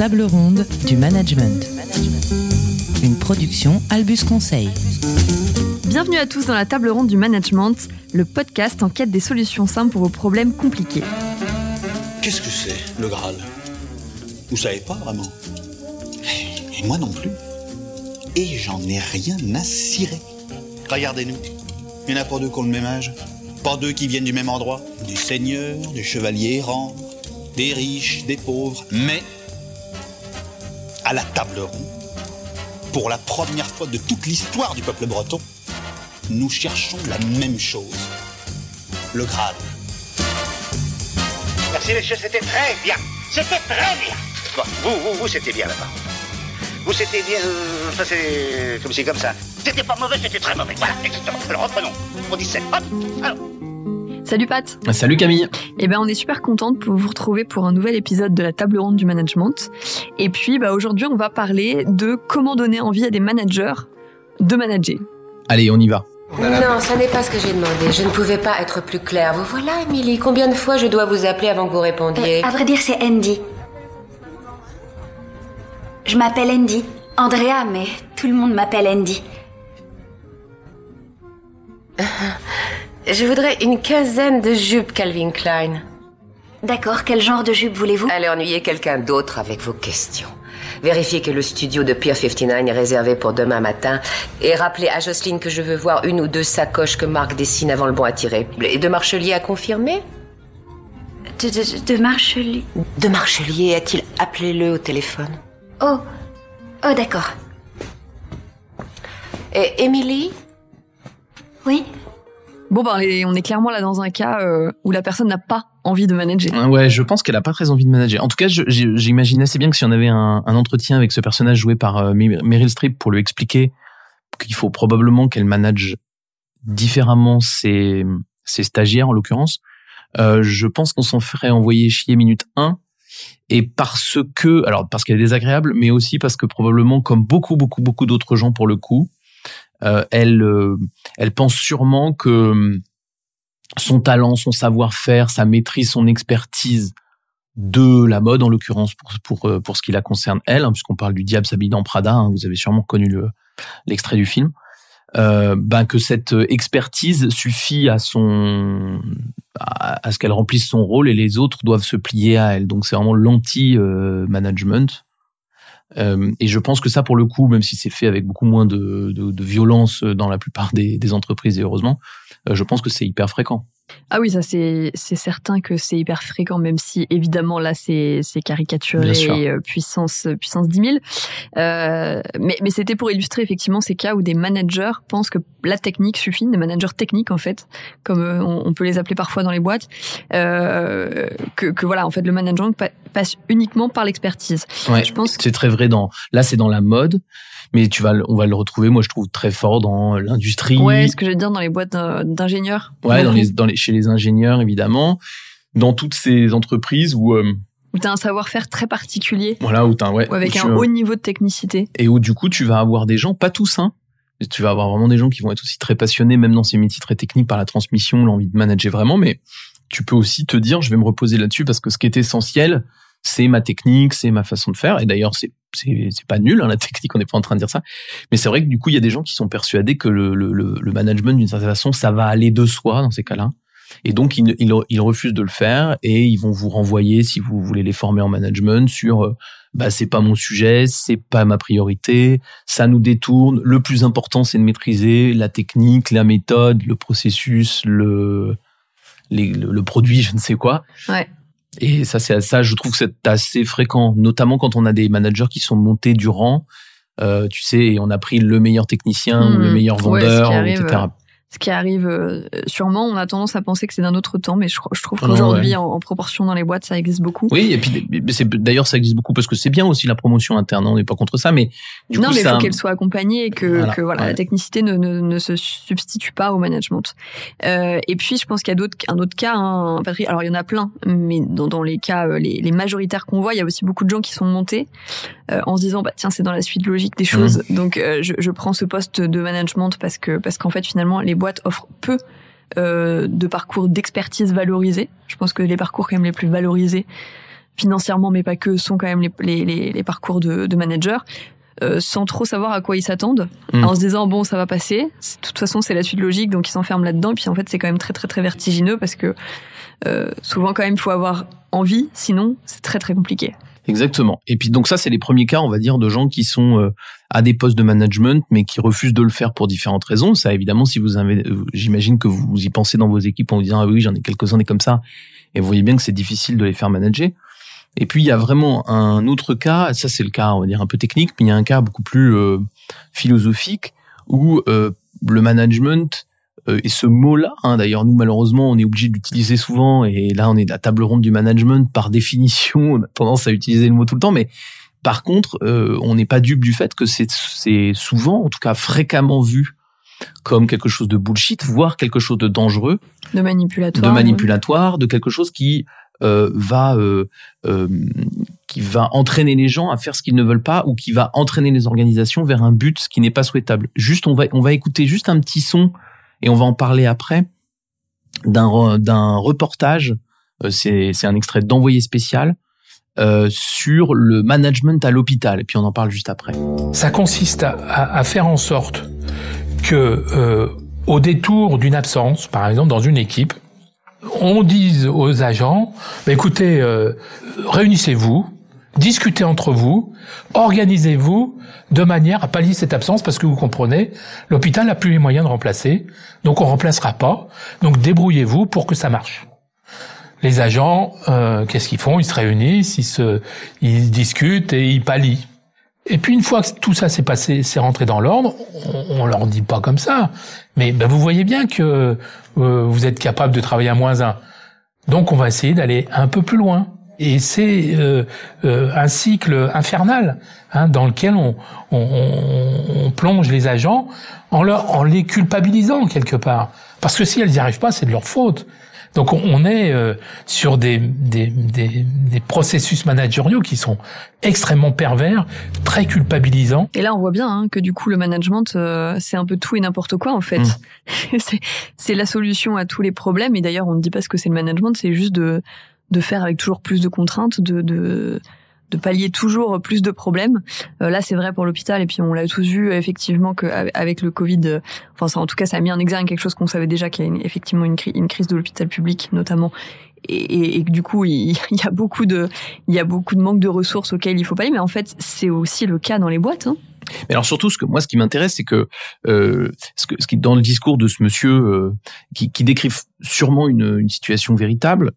table ronde du management. Une production Albus Conseil. Bienvenue à tous dans la table ronde du management, le podcast en quête des solutions simples pour vos problèmes compliqués. Qu'est-ce que c'est, le Graal? Vous savez pas vraiment? Et moi non plus. Et j'en ai rien à cirer. Regardez-nous. Il y en a pas deux qui ont le même âge. Pas deux qui viennent du même endroit. Des seigneurs, des chevaliers errants, des riches, des pauvres. Mais, à la table ronde, pour la première fois de toute l'histoire du peuple breton, nous cherchons la même chose. Le Graal. Merci messieurs, c'était très bien. C'était très bien. Vous, vous, vous, c'était bien là-bas. Vous, c'était bien. euh, Enfin, c'est comme c'est comme ça. C'était pas mauvais, c'était très mauvais. Voilà, exactement. Alors reprenons. On dit sept. Hop. Alors. Salut Pat Salut Camille Eh ben on est super contente de vous retrouver pour un nouvel épisode de la table ronde du management. Et puis bah, aujourd'hui on va parler de comment donner envie à des managers de manager. Allez, on y va. Non, ça n'est pas ce que j'ai demandé. Je ne pouvais pas être plus claire. Vous voilà, Émilie. Combien de fois je dois vous appeler avant que vous répondiez Euh, à vrai dire, c'est Andy. Je m'appelle Andy. Andrea, mais tout le monde m'appelle Andy. Je voudrais une quinzaine de jupes Calvin Klein. D'accord, quel genre de jupe voulez-vous? Allez ennuyer quelqu'un d'autre avec vos questions. Vérifiez que le studio de Pier 59 est réservé pour demain matin et rappelez à Jocelyne que je veux voir une ou deux sacoches que Marc dessine avant le bon à tirer. Et de Marchelier à confirmer? De, de, de Marchelieu. De Marchelier a-t-il appelé-le au téléphone? Oh. Oh, d'accord. Et Émilie? Oui? Bon bah on est, clairement là dans un cas euh, où la personne n'a pas envie de manager. Ouais, je pense qu'elle a pas très envie de manager. En tout cas, j'imagine assez bien que si on avait un, entretien avec ce personnage joué par euh, Mer- Meryl Streep pour lui expliquer qu'il faut probablement qu'elle manage différemment ses, ses stagiaires, en l'occurrence, euh, je pense qu'on s'en ferait envoyer chier minute 1. Et parce que, alors parce qu'elle est désagréable, mais aussi parce que probablement, comme beaucoup, beaucoup, beaucoup d'autres gens pour le coup, euh, elle, euh, elle pense sûrement que hum, son talent, son savoir-faire, sa maîtrise, son expertise de la mode, en l'occurrence pour, pour, euh, pour ce qui la concerne elle, hein, puisqu'on parle du diable s'habille dans Prada, hein, vous avez sûrement connu le- l'extrait du film, euh, ben que cette expertise suffit à son à ce qu'elle remplisse son rôle et les autres doivent se plier à elle. Donc c'est vraiment l'anti-management. Euh, et je pense que ça, pour le coup, même si c'est fait avec beaucoup moins de, violence dans la plupart des, des entreprises et heureusement, euh, je pense que c'est hyper fréquent. Ah oui ça c'est certain que c'est hyper fréquent même si évidemment là c'est caricaturé sûr. et, euh, puissance puissance 10 000. Euh, mais mais c'était pour illustrer effectivement ces cas où des managers pensent que la technique suffit, des managers techniques en fait, comme euh, on, on peut les appeler parfois dans les boîtes, euh, que, que voilà en fait le management pa- passe uniquement par l'expertise. Ouais, Je pense que- c'est très vrai dans. Là, c'est dans la mode, mais tu vas, on va le retrouver. Moi, je trouve très fort dans l'industrie. Ouais, ce que je veux dire dans les boîtes d'in- d'ingénieurs. Ouais, dans les, dans les, chez les ingénieurs évidemment, dans toutes ces entreprises où, euh, Où t'as un savoir-faire très particulier, voilà, où t'as, ouais, ou avec où un tu- haut niveau de technicité. et où du coup, tu vas avoir des gens, pas tous, hein. mais Tu vas avoir vraiment des gens qui vont être aussi très passionnés, même dans ces métiers très techniques, par la transmission, l'envie de manager vraiment. Mais tu peux aussi te dire, je vais me reposer là-dessus parce que ce qui est essentiel, c'est ma technique, c'est ma façon de faire. Et d'ailleurs, c'est c'est pas nul hein, la technique, on n'est pas en train de dire ça. Mais c'est vrai que du coup, il y a des gens qui sont persuadés que le le, management d'une certaine façon, ça va aller de soi dans ces cas-là. Et donc, ils, ils, refusent de le faire et ils vont vous renvoyer, si vous voulez les former en management, sur euh, bah, c'est pas mon sujet, c'est pas ma priorité, ça nous détourne. Le plus important, c'est de maîtriser la technique, la méthode, le processus, le, le, le produit, je ne sais quoi. Ouais. Et ça, c'est ça, je trouve que c'est assez fréquent, notamment quand on a des managers qui sont montés du rang. Euh, tu sais, et on a pris le meilleur technicien le Mhm. meilleur vendeur, etc. ce qui arrive euh, sûrement. On a tendance à penser que c'est d'un autre temps, mais je, je trouve Ah qu'aujourd'hui, ouais. en, en proportion dans les boîtes, ça existe beaucoup. Oui, et puis d'ailleurs ça existe beaucoup parce que c'est bien aussi la promotion interne, on n'est pas contre ça, mais du non, coup mais il ça, faut qu'elle soit accompagnée et que Voilà, que, voilà, ouais. la technicité ne, ne, ne se substitue pas au management. Euh, et puis, je pense qu'il y a d'autres, un autre cas, hein, Patrick. Alors, il y en a plein, mais dans, dans les cas, euh, les, les majoritaires qu'on voit, il y a aussi beaucoup de gens qui sont montés euh, en se disant, bah tiens, c'est dans la suite logique des choses, donc euh, je, je prends ce poste de management parce que parce qu'en fait, finalement, les boîtes offrent peu euh, de parcours d'expertise valorisés. Je pense que les parcours quand même les plus valorisés, financièrement, mais pas que, sont quand même les, les, les, les parcours de, de managers. Euh, sans trop savoir à quoi ils s'attendent, Mm. en se disant bon ça va passer. De toute façon c'est la suite logique, donc ils s'enferment là-dedans. Puis en fait c'est quand même très très très vertigineux parce que euh, souvent quand même il faut avoir envie, sinon c'est très très compliqué. Exactement. Et puis donc ça, c'est les premiers cas, on va dire, de gens qui sont euh, à des postes de management, mais qui refusent de le faire pour différentes raisons. Ça, évidemment, si vous avez, euh, j'imagine que vous y pensez dans vos équipes en vous disant ah oui, j'en ai quelques-uns des comme ça, et vous voyez bien que c'est difficile de les faire manager. Et puis il y a vraiment un autre cas, ça c'est le cas, on va dire un peu technique, mais il y a un cas beaucoup plus euh, philosophique où le management et ce mot-là, hein, d'ailleurs nous malheureusement on est obligé d'utiliser souvent et là on est à la table ronde du management par définition, on a tendance à utiliser le mot tout le temps, mais par contre euh, on n'est pas dupe du fait que c'est souvent, en tout cas fréquemment vu comme quelque chose de bullshit, voire quelque chose de dangereux, De manipulatoire. de manipulatoire, de quelque chose qui euh, va euh, euh, qui va entraîner les gens à faire ce qu'ils ne veulent pas ou qui va entraîner les organisations vers un but qui n'est pas souhaitable. Juste, on va on va écouter juste un petit son et on va en parler après d'un d'un reportage. euh, c'est c'est un extrait d'envoyé spécial euh, sur le management à l'hôpital et puis on en parle juste après. Ça consiste à, à- à faire en sorte que, euh, au détour d'une absence, par exemple dans une équipe, on dise aux agents bah, écoutez, euh, réunissez-vous, discutez entre vous, organisez-vous de manière à pallier cette absence parce que vous comprenez, l'hôpital n'a plus les moyens de remplacer, donc on remplacera pas. Donc débrouillez-vous pour que ça marche. Les agents, euh, qu'est-ce qu'ils font? Ils se réunissent, ils discutent et ils pallient. Et puis une fois que tout ça s'est passé, c'est rentré dans l'ordre, on, on leur dit pas comme ça, mais ben, vous voyez bien que euh, vous êtes capable de travailler à moins un. Donc on va essayer d'aller un peu plus loin. Et c'est euh, euh, un cycle infernal hein, dans lequel on, on, on- on plonge les agents en, leur, en les culpabilisant quelque part. Parce que si elles n'y arrivent pas, c'est de leur faute. Donc on, est euh, sur des, des, des, des processus managériaux qui sont extrêmement pervers, très culpabilisants. Et là, on voit bien hein, que du coup, le management, euh, c'est un peu tout et n'importe quoi en fait. Mm. c'est c'est la solution à tous les problèmes. Et d'ailleurs, on ne dit pas ce que c'est le management, c'est juste de de faire avec toujours plus de contraintes, de de de pallier toujours plus de problèmes. Euh, là, c'est vrai pour l'hôpital, et puis on l'a tous vu effectivement que avec- avec le Covid, euh, enfin, ça, en tout cas, ça a mis en exergue quelque chose qu'on savait déjà, qu'il y a effectivement une, une crise de l'hôpital public, notamment, et, que du coup, il, y a beaucoup de, il y a beaucoup de manque de ressources auxquelles il faut pallier. Mais en fait, c'est aussi le cas dans les boîtes. Hein. Mais alors surtout, ce que moi, ce qui m'intéresse, c'est que euh, ce, que ce qui dans le discours de ce monsieur euh, qui, qui décrit sûrement une, une situation véritable,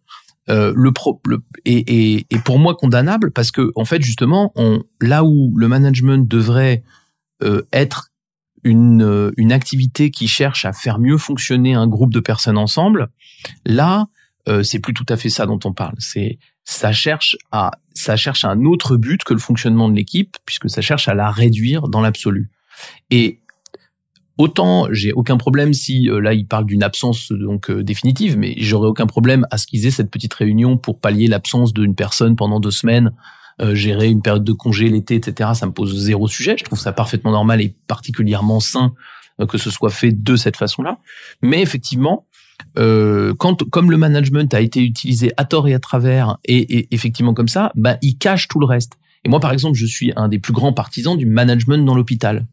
euh, le, pro, le est, est, est pour moi condamnable parce que en fait, justement, on, là où le management devrait euh, être une, euh, une activité qui cherche à faire mieux fonctionner un groupe de personnes ensemble, là, euh, c'est plus tout à fait ça dont on parle. C'est ça cherche à ça cherche un autre but que le fonctionnement de l'équipe puisque ça cherche à la réduire dans l'absolu. Et autant j'ai aucun problème si euh, là il parle d'une absence donc euh, définitive, mais j'aurais aucun problème à ce qu'ils aient cette petite réunion pour pallier l'absence d'une personne pendant deux semaines, euh, gérer une période de congé l'été, etc. Ça me pose zéro sujet. Je trouve ça parfaitement normal et particulièrement sain euh, que ce soit fait de cette façon-là. Mais effectivement, euh, quand comme le management a été utilisé à tort et à travers et, et effectivement comme ça, bah il cache tout le reste. Et moi, par exemple, je suis un des plus grands partisans du management dans l'hôpital.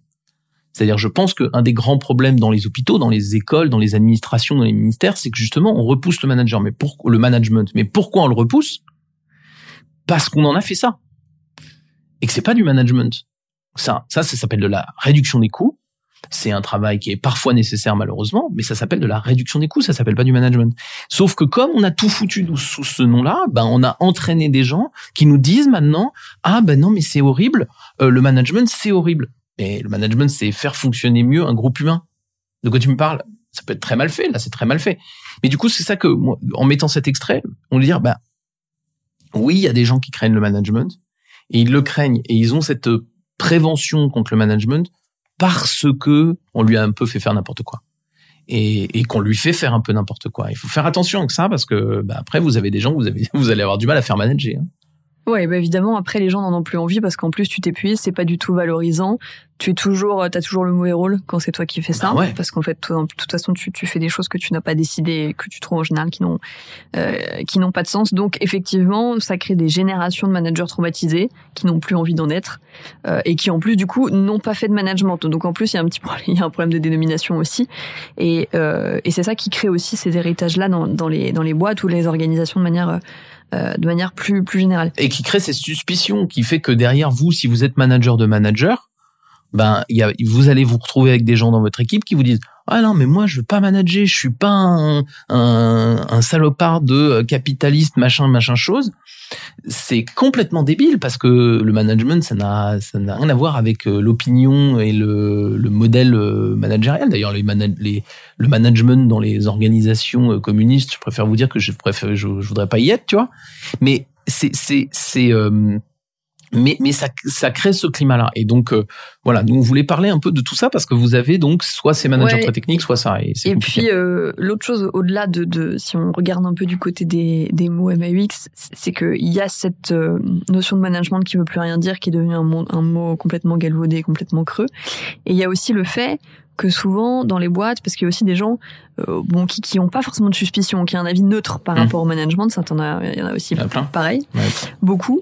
C'est-à-dire, je pense qu'un des grands problèmes dans les hôpitaux, dans les écoles, dans les administrations, dans les ministères, c'est que justement, on repousse le manager. Mais pourquoi le management Mais pourquoi on le repousse? Parce qu'on en a fait ça et que c'est pas du management. Ça, ça, ça s'appelle de la réduction des coûts. C'est un travail qui est parfois nécessaire malheureusement, mais ça s'appelle de la réduction des coûts, ça s'appelle pas du management. Sauf que comme on a tout foutu sous ce nom-là, ben on a entraîné des gens qui nous disent maintenant ah ben non mais c'est horrible, euh, le management c'est horrible. Mais le management c'est faire fonctionner mieux un groupe humain. De quoi tu me parles? Ça peut être très mal fait, là c'est très mal fait. Mais du coup c'est ça que moi, en mettant cet extrait, on veut dire bah oui il y a des gens qui craignent le management et ils le craignent et ils ont cette prévention contre le management parce que on lui a un peu fait faire n'importe quoi et, qu'on lui fait faire un peu n'importe quoi. Il faut faire attention avec ça parce que bah, après vous avez des gens vous vous allez avoir du mal à faire manager. hein. Ouais, bah évidemment, après, les gens n'en ont plus envie parce qu'en plus, tu t'épuises, c'est pas du tout valorisant. Tu es toujours, t'as toujours le mauvais rôle quand c'est toi qui fais ça. Bah ouais. Parce qu'en fait, toi, de toute façon, tu, tu fais des choses que tu n'as pas décidé que tu trouves en général qui n'ont, euh, qui n'ont pas de sens. Donc, effectivement, ça crée des générations de managers traumatisés qui n'ont plus envie d'en être euh, et qui, en plus, du coup, n'ont pas fait de management. Donc, en plus, il y a un petit problème, il y a un problème de dénomination aussi. Et, euh, et c'est ça qui crée aussi ces héritages-là dans, dans les, dans les boîtes ou les organisations de manière, euh, de manière plus, plus générale. Et qui crée ces suspicions, qui fait que derrière vous, si vous êtes manager de manager, ben, y a, vous allez vous retrouver avec des gens dans votre équipe qui vous disent ah non mais moi je veux pas manager, je suis pas un, un, un salopard de capitaliste machin machin chose. C'est complètement débile parce que le management ça n'a ça n'a rien à voir avec euh, l'opinion et le, le modèle euh, managérial. D'ailleurs les, les le management dans les organisations euh, communistes, je préfère vous dire que je préfère je, je voudrais pas y être, tu vois. Mais c'est c'est c'est euh, mais mais ça ça crée ce climat là et donc euh, voilà nous on voulait parler un peu de tout ça parce que vous avez donc soit ces managers Ouais. très techniques soit ça et puis euh, l'autre chose au-delà de, de si on regarde un peu du côté des, des mots MAUX, c'est que il y a cette euh, notion de management qui veut plus rien dire, qui est devenu un mot, un mot complètement galvaudé, complètement creux. Et il y a aussi le fait que souvent dans les boîtes, parce qu'il y a aussi des gens euh, bon qui qui ont pas forcément de suspicion, qui ont un avis neutre par Mhm. rapport au management, ça t'en a, il y en a aussi a plein. pareil, Ouais. beaucoup.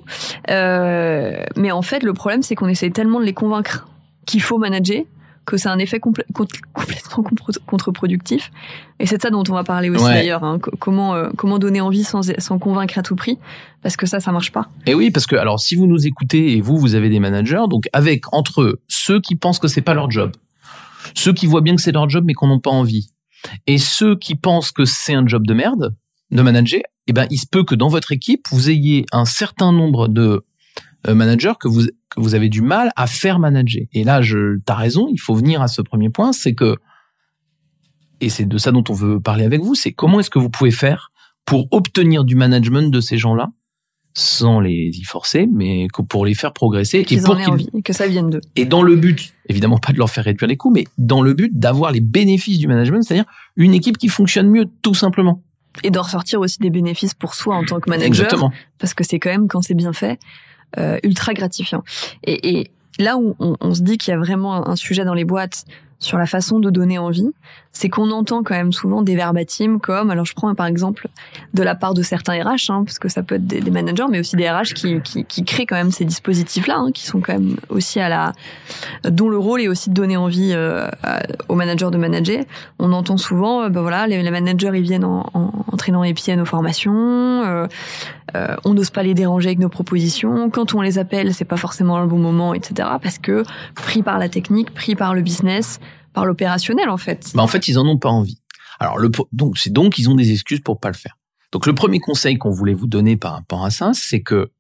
Euh, mais en fait, le problème c'est qu'on essaie tellement de les convaincre qu'il faut manager que c'est un effet con- complètement contre-productif. Et c'est de ça dont on va parler aussi Ouais. d'ailleurs. hein. Co- Comment euh, comment donner envie sans sans convaincre à tout prix Parce que ça, ça marche pas. Et oui, parce que alors si vous nous écoutez et vous vous avez des managers, donc avec entre eux ceux qui pensent que c'est pas leur job, ceux qui voient bien que c'est leur job mais qu'on n'ont pas envie, et ceux qui pensent que c'est un job de merde de manager, eh ben il se peut que dans votre équipe vous ayez un certain nombre de euh, managers que vous que vous avez du mal à faire manager. Et là, je t'as raison, il faut venir à ce premier point, c'est que et c'est de ça dont on veut parler avec vous, c'est comment est-ce que vous pouvez faire pour obtenir du management de ces gens-là sans les y forcer, mais pour les faire progresser et pour qu'ils envie, que ça vienne d'eux. et dans le but, évidemment pas de leur faire réduire les coûts, mais dans le but d'avoir les bénéfices du management, c'est-à-dire une équipe qui fonctionne mieux, tout simplement. Et d'en ressortir aussi des bénéfices pour soi en tant que manager. Exactement. parce que c'est quand même quand c'est bien fait euh, ultra gratifiant. Et, et là où on, on se dit qu'il y a vraiment un sujet dans les boîtes sur la façon de donner envie, c'est qu'on entend quand même souvent des verbatims comme, alors je prends par exemple de la part de certains RH, hein, parce que ça peut être des, managers, mais aussi des RH qui, créent quand même ces dispositifs-là, hein, qui sont quand même aussi à la, dont le rôle est aussi de donner envie euh, aux managers de manager. On entend souvent, euh, ben voilà, les, managers ils viennent en, traînant les pieds à nos formations. euh, on n'ose pas les déranger avec nos propositions. Quand on les appelle, c'est pas forcément le bon moment, etc. Parce que pris par la technique, pris par le business, l'opérationnel en fait. Bah, en fait, ils en ont pas envie. Alors, donc, c'est donc ils ont des excuses pour pas le faire. Donc, le premier conseil qu'on voulait vous donner par rapport à ça, c'est que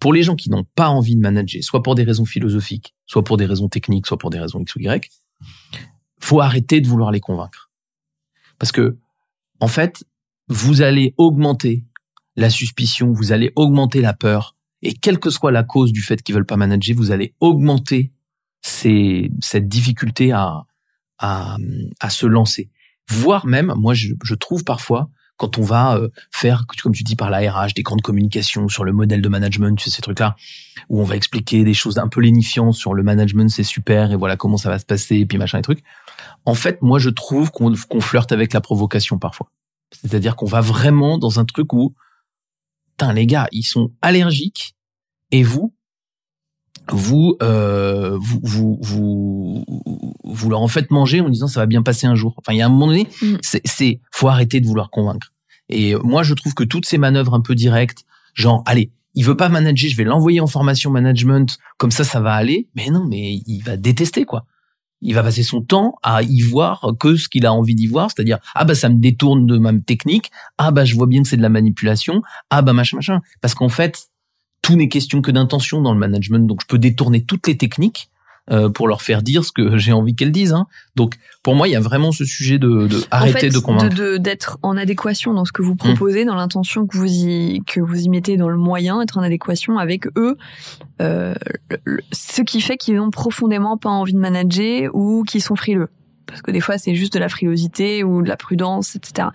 pour les gens qui n'ont pas envie de manager, soit pour des raisons philosophiques, soit pour des raisons techniques, soit pour des raisons X ou Y, faut arrêter de vouloir les convaincre. Parce que, en fait, vous allez augmenter la suspicion, vous allez augmenter la peur, et quelle que soit la cause du fait qu'ils veulent pas manager, vous allez augmenter cette difficulté à, à, à se lancer. Voire même, moi, je, je trouve parfois, quand on va euh, faire, comme tu dis, par la RH, des grandes communications sur le modèle de management, ces trucs-là, où on va expliquer des choses un peu lénifiantes sur le management, c'est super, et voilà comment ça va se passer, et puis machin et trucs. En fait, moi, je trouve qu'on qu'on flirte avec la provocation parfois. C'est-à-dire qu'on va vraiment dans un truc où, putain, les gars, ils sont allergiques, et vous, vous, euh, vous, vous, vous, vous leur en faites manger en disant ça va bien passer un jour. Enfin, il y a un moment donné, Mm. c'est, c'est, faut arrêter de vouloir convaincre. Et moi, je trouve que toutes ces manœuvres un peu directes, genre, allez, il veut pas manager, je vais l'envoyer en formation management, comme ça, ça va aller. Mais non, mais il va détester, quoi. Il va passer son temps à y voir que ce qu'il a envie d'y voir, c'est-à-dire, ah bah, ça me détourne de ma technique, ah bah, je vois bien que c'est de la manipulation, ah bah, machin, machin. Parce qu'en fait, tout n'est question que d'intention dans le management, donc je peux détourner toutes les techniques euh, pour leur faire dire ce que j'ai envie qu'elles disent. Hein. Donc, pour moi, il y a vraiment ce sujet de, de arrêter en fait, de convaincre. d'être en adéquation dans ce que vous proposez, dans l'intention que vous y que vous y mettez dans le moyen, être en adéquation avec eux. Euh, le- le- ce qui fait qu'ils n'ont profondément pas envie de manager ou qu'ils sont frileux. Parce que des fois c'est juste de la frilosité ou de la prudence, etc.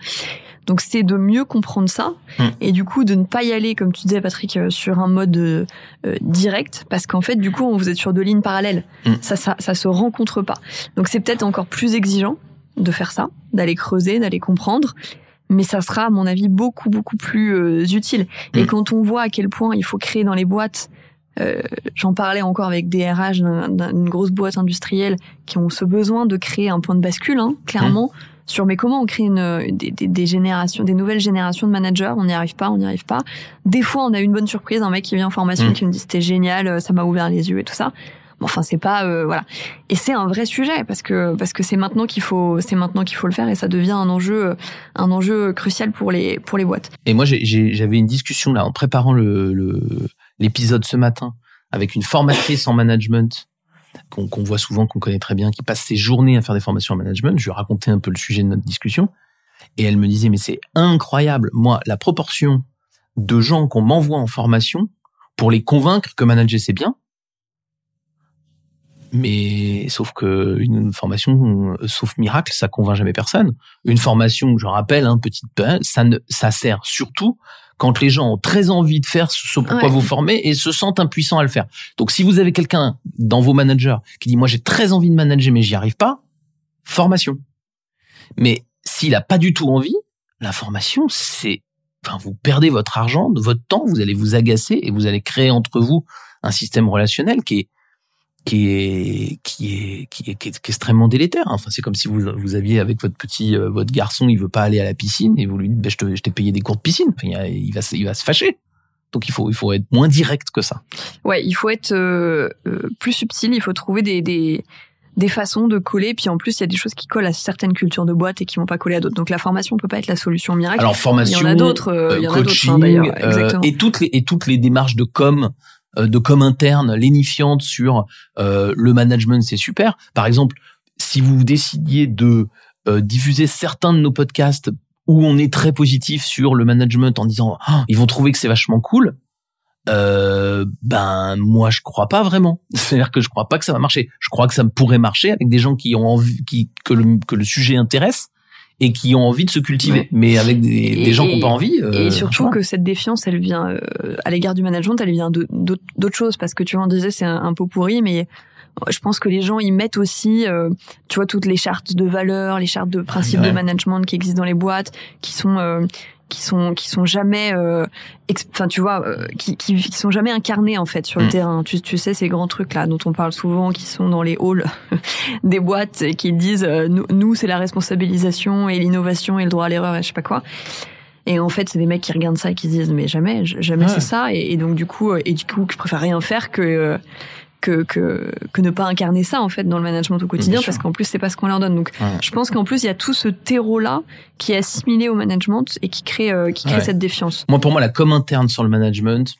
Donc c'est de mieux comprendre ça Mm. et du coup de ne pas y aller, comme tu disais Patrick, euh, sur un mode euh, euh, direct, parce qu'en fait du coup vous êtes sur deux lignes parallèles. Mm. Ça, ça, ça se rencontre pas. Donc c'est peut-être encore plus exigeant de faire ça, d'aller creuser, d'aller comprendre. Mais ça sera, à mon avis, beaucoup, beaucoup plus euh, utile. Et Mm. quand on voit à quel point il faut créer dans les boîtes, euh, j'en parlais encore avec des RH d'un- d'un- d'une grosse boîte industrielle qui ont ce besoin de créer un point de bascule, hein, clairement, sur mais comment on crée une, des, des, des générations, des nouvelles générations de managers. On n'y arrive pas, on n'y arrive pas. Des fois, on a eu une bonne surprise, un mec qui vient en formation Mm. qui me dit c'était génial, euh, ça m'a ouvert les yeux et tout ça. Bon, enfin, c'est pas euh, voilà. Et c'est un vrai sujet parce que parce que c'est maintenant qu'il faut c'est maintenant qu'il faut le faire et ça devient un enjeu euh, un enjeu crucial pour les pour les boîtes. Et moi, j'avais une discussion là en préparant le le- l'épisode ce matin avec une formatrice en management qu'on voit souvent, qu'on connaît très bien, qui passe ses journées à faire des formations en management. Je lui ai raconté un peu le sujet de notre discussion et elle me disait mais c'est incroyable, moi la proportion de gens qu'on m'envoie en formation pour les convaincre que manager c'est bien. Mais sauf que une formation, sauf miracle, ça convainc jamais personne. Une formation, je rappelle, hein, petite, ça ne, ça sert surtout quand les gens ont très envie de faire ce pourquoi Ouais. vous formez et se sentent impuissants à le faire. Donc, si vous avez quelqu'un dans vos managers qui dit moi j'ai très envie de manager mais j'y arrive pas, formation. Mais s'il a pas du tout envie, la formation c'est, enfin vous perdez votre argent, votre temps, vous allez vous agacer et vous allez créer entre vous un système relationnel qui est qui est qui est qui est, qui est, extrêmement délétère. Enfin, c'est comme si vous vous aviez avec votre petit euh, votre garçon, il veut pas aller à la piscine et vous lui dites, ben, je te- je t'ai payé des cours de piscine. Enfin, il, a- il va se- il va se fâcher. Donc il faut il faut être moins direct que ça. Ouais, il faut être euh, euh, plus subtil, il faut trouver des, des, des façons de coller. Puis en plus, il y a des choses qui collent à certaines cultures de boîte et qui vont pas coller à d'autres. Donc la formation peut pas être la solution miracle. Alors formation, il y en a d'autres, euh, euh, il y en a d'autres coaching, hein, d'ailleurs. euh, et toutes les et toutes les démarches de com euh, de com interne, lénifiantes sur euh, le management, c'est super. Par exemple, si vous décidiez de euh, diffuser certains de nos podcasts où on est très positif sur le management en disant Ah, ils vont trouver que c'est vachement cool. Euh, ben moi je crois pas vraiment. C'est-à-dire que je crois pas que ça va marcher. Je crois que ça pourrait marcher avec des gens qui ont envie, qui que le que le sujet intéresse et qui ont envie de se cultiver. Ouais. Mais avec des, Et- des gens qui n'ont pas envie. euh, Et surtout que cette défiance, elle vient euh, à l'égard du management, elle vient d'autres choses parce que tu en disais c'est un, un pot pourri, mais je pense que les gens y mettent aussi, euh, tu vois, toutes les chartes de valeurs, les chartes de principes Ouais. de management qui existent dans les boîtes, qui sont euh, qui sont qui sont jamais, euh, enfin tu vois, euh, qui, qui qui sont jamais incarnés en fait sur le Mm. terrain. Tu, tu sais ces grands trucs là dont on parle souvent, qui sont dans les halls des boîtes et qui disent euh, nous, nous, c'est la responsabilisation et l'innovation et le droit à l'erreur et je sais pas quoi. Et en fait, c'est des mecs qui regardent ça et qui se disent mais jamais, jamais Ouais. c'est ça. Et, et donc du coup, et du coup, je préfère rien faire que que que que ne pas incarner ça en fait dans le management au quotidien parce qu'en plus c'est pas ce qu'on leur donne. Donc Ouais. je pense qu'en plus il y a tout ce terreau là qui est assimilé au management et qui crée euh, qui crée Ouais. cette défiance. Moi, pour moi, la com interne sur le management,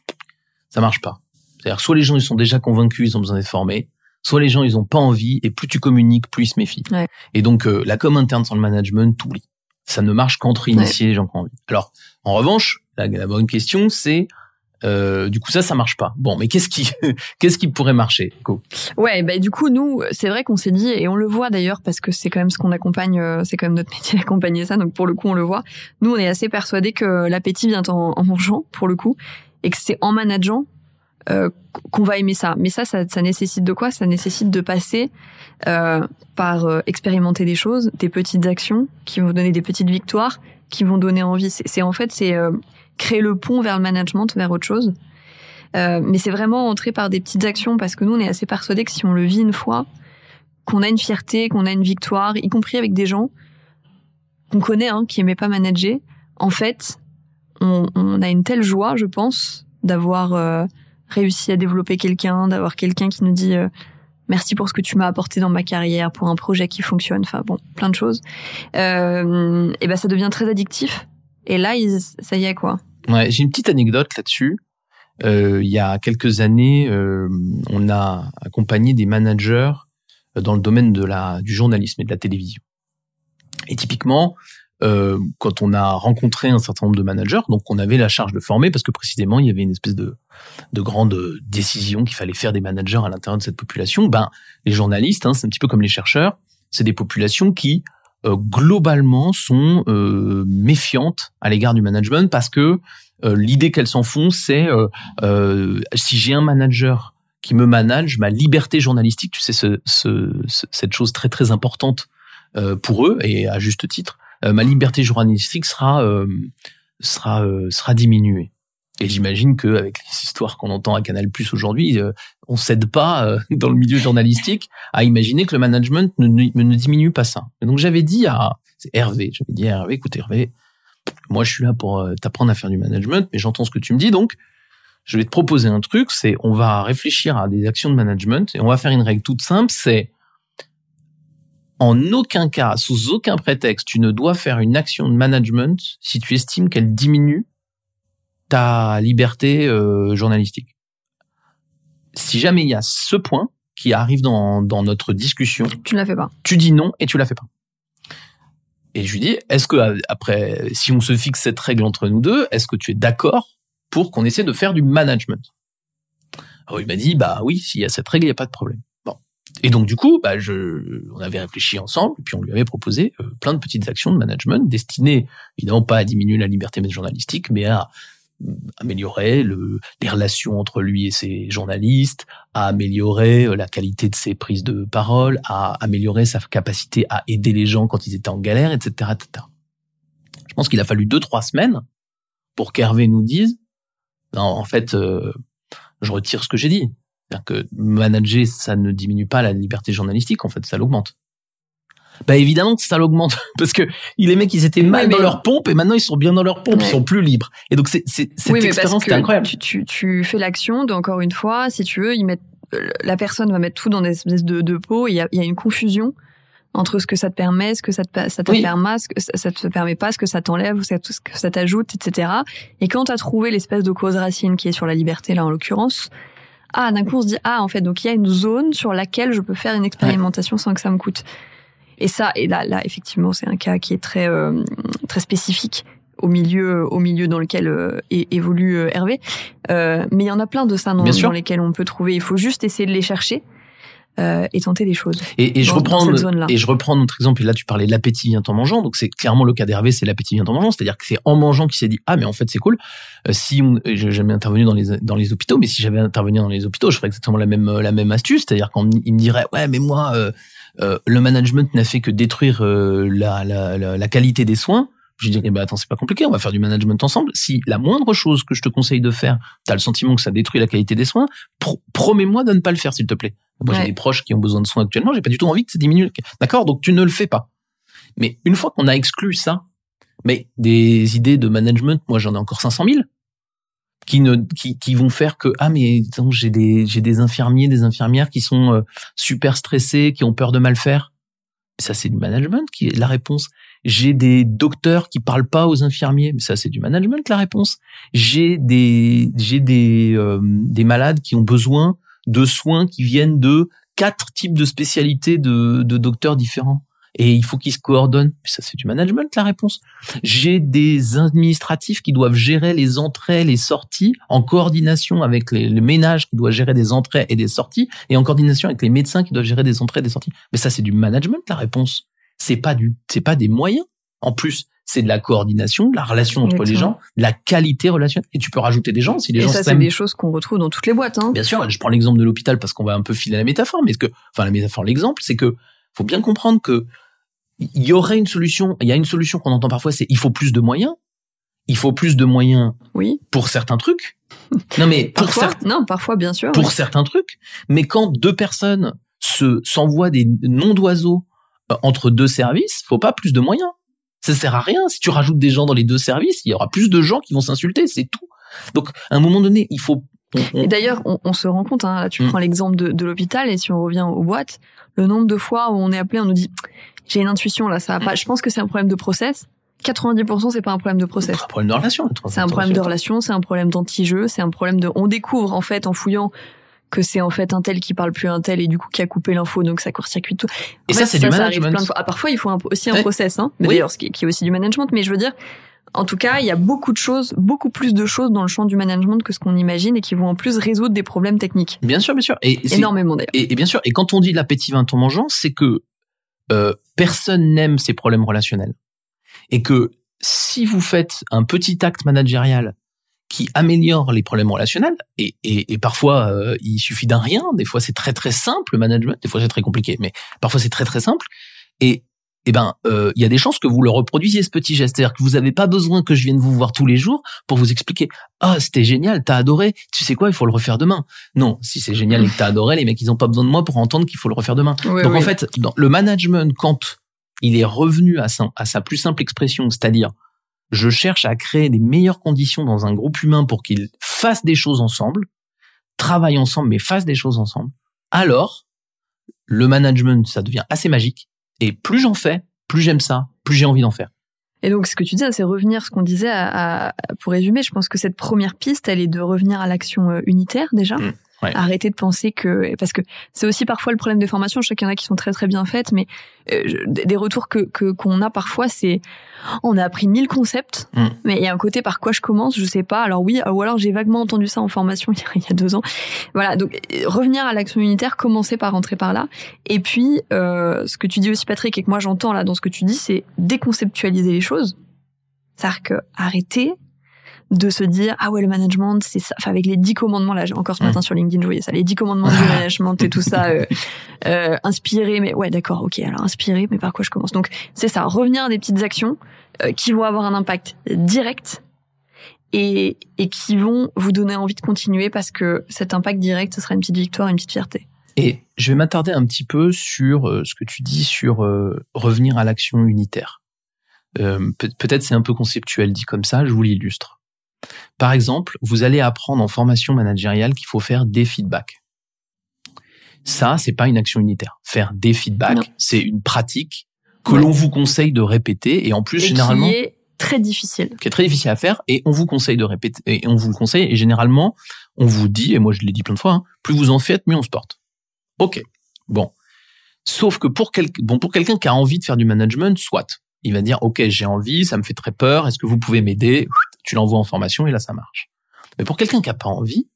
ça marche pas. C'est-à-dire, soit les gens, ils sont déjà convaincus, ils ont besoin d'être formés, soit les gens, ils ont pas envie, et plus tu communiques, plus ils se méfient. Ouais. Et donc, euh, la com interne sur le management, t'oublies. Ça ne marche qu'entre initiés, les gens qui ont envie. Alors, en revanche, la, la bonne question, c'est, euh, du coup, ça, ça marche pas. Bon, mais qu'est-ce qui, qu'est-ce qui pourrait marcher? Go. Ouais, bah du coup nous c'est vrai qu'on s'est dit et on le voit d'ailleurs parce que c'est quand même ce qu'on accompagne, euh, c'est quand même notre métier d'accompagner ça. Donc pour le coup on le voit. Nous on est assez persuadés que l'appétit vient en, mangeant pour le coup et que c'est en manageant euh, qu'on va aimer ça. Mais ça, ça, nécessite de quoi? Ça nécessite de passer par expérimenter des choses, des petites actions qui vont donner des petites victoires, qui vont donner envie. C'est en fait c'est créer le pont vers le management, vers autre chose. Euh, mais c'est vraiment entrer par des petites actions parce que nous on est assez persuadés que si on le vit une fois, qu'on a une fierté, qu'on a une victoire, y compris avec des gens qu'on connaît, hein, qui aimaient pas manager, en fait, on, on a une telle joie, je pense, d'avoir euh, réussi à développer quelqu'un, d'avoir quelqu'un qui nous dit euh, merci pour ce que tu m'as apporté dans ma carrière, pour un projet qui fonctionne, enfin bon, plein de choses. Euh, et ben ça devient très addictif. Et là, ça y est quoi. J'ai une petite anecdote là-dessus. Euh, il y a quelques années, euh, on a accompagné des managers euh, dans le domaine de la, du journalisme et de la télévision. Et typiquement, quand on a rencontré un certain nombre de managers, donc on avait la charge de former parce que précisément il y avait une espèce de, de grande décision qu'il fallait faire des managers à l'intérieur de cette population. Ben, les journalistes, hein, c'est un petit peu comme les chercheurs. c'est des populations qui globalement sont euh, méfiantes à l'égard du management parce que euh, l'idée qu'elles s'en font, c'est si j'ai un manager qui me manage, ma liberté journalistique, tu sais, ce, ce, cette chose très très importante pour eux et à juste titre, ma liberté journalistique sera sera sera diminuée. Et j'imagine qu'avec les histoires qu'on entend à Canal Plus aujourd'hui, euh, on cède pas euh, dans le milieu journalistique à imaginer que le management ne, ne, diminue pas ça. Donc j'avais dit à Hervé, j'avais dit à Hervé, écoute Hervé, moi je suis là pour euh, t'apprendre à faire du management, mais j'entends ce que tu me dis, donc je vais te proposer un truc, c'est on va réfléchir à des actions de management et on va faire une règle toute simple, c'est en aucun cas, sous aucun prétexte, tu ne dois faire une action de management si tu estimes qu'elle diminue ta liberté euh, journalistique. Si jamais il y a ce point qui arrive dans, dans notre discussion, tu ne la fais pas. Tu dis non et tu la fais pas. Et je lui dis, est-ce que après, si on se fixe cette règle entre nous deux, est-ce que tu es d'accord pour qu'on essaie de faire du management? Alors il m'a dit, bah oui, s'il y a cette règle, il n'y a pas de problème. Bon. Et donc du coup, bah je, on avait réfléchi ensemble, et puis on lui avait proposé euh, plein de petites actions de management destinées, évidemment pas à diminuer la liberté journalistique, mais à améliorer le, les relations entre lui et ses journalistes, à améliorer euh, la qualité de ses prises de parole, à améliorer sa capacité à aider les gens quand ils étaient en galère, etc. etc. Je pense qu'il a fallu deux, trois semaines pour qu'Hervé nous dise, non, en fait, euh, je retire ce que j'ai dit. C'est-à-dire que manager, ça ne diminue pas la liberté journalistique, en fait, ça l'augmente bah évidemment que ça l'augmente parce que les mecs ils étaient mal dans leur pompe et maintenant ils sont bien dans leur pompe, ils sont plus libres. Et donc c'est cette expérience c'était incroyable. Tu, tu, tu fais l'action, encore une fois, si tu veux, ils mettent euh, la personne va mettre tout dans des espèces de, de pots. Il y a, il y a une confusion entre ce que ça te permet, ce que ça te, ça te permet, ce que ça, te permet pas, ce que ça t'enlève, ce que ça t'ajoute, etc. Et quand tu as trouvé l'espèce de cause racine qui est sur la liberté là en l'occurrence, ah d'un coup on se dit ah en fait donc il y a une zone sur laquelle je peux faire une expérimentation sans que ça me coûte. Et ça, et là, là effectivement, c'est un cas qui est très euh, très spécifique au milieu au milieu dans lequel euh, évolue euh, Hervé. mais il y en a plein de ça dans, dans, lesquels on peut trouver. Il faut juste essayer de les chercher. et tenter des choses. Et, et je reprends et je reprends notre exemple. Et là, tu parlais de l'appétit vient en mangeant. Donc c'est clairement le cas d'Hervé, c'est l'appétit vient en mangeant. C'est-à-dire que c'est en mangeant qu'il s'est dit ah mais en fait c'est cool. si on, j'ai jamais intervenu dans les dans les hôpitaux, mais si j'avais intervenu dans les hôpitaux, je ferais exactement la même la même astuce. C'est-à-dire il me dirait ouais mais moi euh, le management n'a fait que détruire euh, la, la, la, qualité des soins, je dirais, bah attends, c'est pas compliqué, on va faire du management ensemble. Si la moindre chose que je te conseille de faire, tu as le sentiment que ça détruit la qualité des soins, promets-moi de ne pas le faire, s'il te plaît. Moi, j'ai des proches qui ont besoin de soins actuellement, j'ai pas du tout envie que ça diminue. D'accord Donc, tu ne le fais pas. Mais une fois qu'on a exclu ça, mais des idées de management, moi, j'en ai encore 500 000 qui ne qui, qui vont faire que ah mais j'ai des j'ai des infirmiers des infirmières qui sont euh, super stressés qui ont peur de mal faire. Ça c'est du management qui est la réponse. J'ai des docteurs qui parlent pas aux infirmiers. Mais ça c'est du management la réponse. J'ai des j'ai des euh, des malades qui ont besoin de soins qui viennent de quatre types de spécialités de de docteurs différents et il faut qu'ils se coordonnent. Ça, c'est du management, la réponse. J'ai des administratifs qui doivent gérer les entrées, les sorties, en coordination avec les, le ménage qui doit gérer des entrées et des sorties, et en coordination avec les médecins qui doivent gérer des entrées et des sorties. Mais ça, c'est du management, la réponse. C'est pas du, c'est pas des moyens. En plus, c'est de la coordination, de la relation entre les gens, de la qualité relationnelle. Et tu peux rajouter des gens si les et gens. ça, c'est des choses qu'on retrouve dans toutes les boîtes. Hein. Bien sûr. Je prends l'exemple de l'hôpital parce qu'on va un peu filer la métaphore, mais ce que, enfin la métaphore, l'exemple, c'est que faut bien comprendre que il y aurait une solution. Il y a une solution qu'on entend parfois, c'est il faut plus de moyens. Il faut plus de moyens. Oui. Pour certains trucs. Non mais pour parfois, non parfois bien sûr. Pour certains trucs. Mais quand deux personnes se s'envoient des noms d'oiseaux euh, entre deux services, faut pas plus de moyens. Ça sert à rien. Si tu rajoutes des gens dans les deux services, il y aura plus de gens qui vont s'insulter. C'est tout. Donc à un moment donné, il faut et d'ailleurs, on, se rend compte, hein, là, tu mm. prends l'exemple de, de l'hôpital, et si on revient aux boîtes, le nombre de fois où on est appelé, on nous dit j'ai une intuition là, ça va pas. Je pense que c'est un problème de process. 90% c'est pas un problème de process. C'est un problème de relation. C'est un problème de relation, c'est un problème d'anti-jeu, c'est un problème de. On découvre en fait en fouillant que c'est en fait un tel qui parle plus un tel et du coup qui a coupé l'info donc ça court-circuite tout. et ça c'est du management. Ah, parfois il faut aussi un process, hein. Mais d'ailleurs ce qui, qui est aussi du management. Mais je veux dire, en tout cas, il y a beaucoup de choses, beaucoup plus de choses dans le champ du management que ce qu'on imagine et qui vont en plus résoudre des problèmes techniques. Bien sûr, bien sûr. Et énormément d'ailleurs. Et, bien sûr. Et quand on dit l'appétit vint en mangeant, c'est que euh, personne n'aime ces problèmes relationnels. Et que si vous faites un petit acte managérial qui améliore les problèmes relationnels, et, et, et parfois euh, il suffit d'un rien, des fois c'est très très simple le management, des fois c'est très compliqué, mais parfois c'est très très simple, et eh ben, euh, il y a des chances que vous le reproduisiez ce petit geste, c'est-à-dire que vous n'avez pas besoin que je vienne vous voir tous les jours pour vous expliquer. Ah, c'était génial, t'as adoré. Tu sais quoi, il faut le refaire demain. Non, si c'est génial et que t'as adoré, les mecs, ils ont pas besoin de moi pour entendre qu'il faut le refaire demain. Oui, Donc oui. en fait, dans le management, quand il est revenu à sa, à sa plus simple expression, c'est-à-dire je cherche à créer des meilleures conditions dans un groupe humain pour qu'ils fassent des choses ensemble, travaillent ensemble, mais fassent des choses ensemble, alors le management, ça devient assez magique. Et plus j'en fais, plus j'aime ça, plus j'ai envie d'en faire. Et donc, ce que tu dis, c'est revenir, ce qu'on disait, à, à- pour résumer, je pense que cette première piste, elle est de revenir à l'action euh, unitaire déjà. Mmh, ouais. Arrêter de penser que, parce que c'est aussi parfois le problème des formations. Je sais qu'il y en a qui sont très très bien faites, mais euh, des retours que que- qu'on a parfois, c'est on a appris mille concepts, Mm. mais il y a un côté par quoi je commence, je sais pas. Alors oui, ou alors j'ai vaguement entendu ça en formation il y a, il y a deux ans. Voilà, donc euh, revenir à l'action unitaire, commencer par rentrer par là. Et puis, euh, ce que tu dis aussi, Patrick, et que moi j'entends là dans ce que tu dis, c'est déconceptualiser les choses. C'est-à-dire que arrêter de se dire ah ouais le management c'est ça. Enfin avec les dix commandements là j'ai encore ce matin sur LinkedIn je voyais ça. Les dix commandements du management et tout ça euh, euh, inspiré mais ouais d'accord ok alors inspiré mais par quoi je commence? Donc c'est ça revenir à des petites actions euh, qui vont avoir un impact direct et, et qui vont vous donner envie de continuer parce que cet impact direct ce sera une petite victoire une petite fierté. Et je vais m'attarder un petit peu sur euh, ce que tu dis sur revenir à l'action unitaire. Peut- Peut-être c'est un peu conceptuel dit comme ça, je vous l'illustre. Par exemple, vous allez apprendre en formation managériale qu'il faut faire des feedbacks. Ça, c'est pas une action unitaire. Faire des feedbacks, c'est une pratique que Ouais. l'on vous conseille de répéter et en plus et généralement qui est très difficile. qui est très difficile à faire et on vous conseille de répéter et on vous le conseille et généralement on vous dit et moi je l'ai dit plein de fois hein, plus vous en faites mieux on se porte. Ok. Bon. Sauf que pour quel, bon pour quelqu'un qui a envie de faire du management soit. Il va dire ok j'ai envie ça me fait très peur est-ce que vous pouvez m'aider? Tu l'envoies en formation et là ça marche mais pour quelqu'un qui a pas envie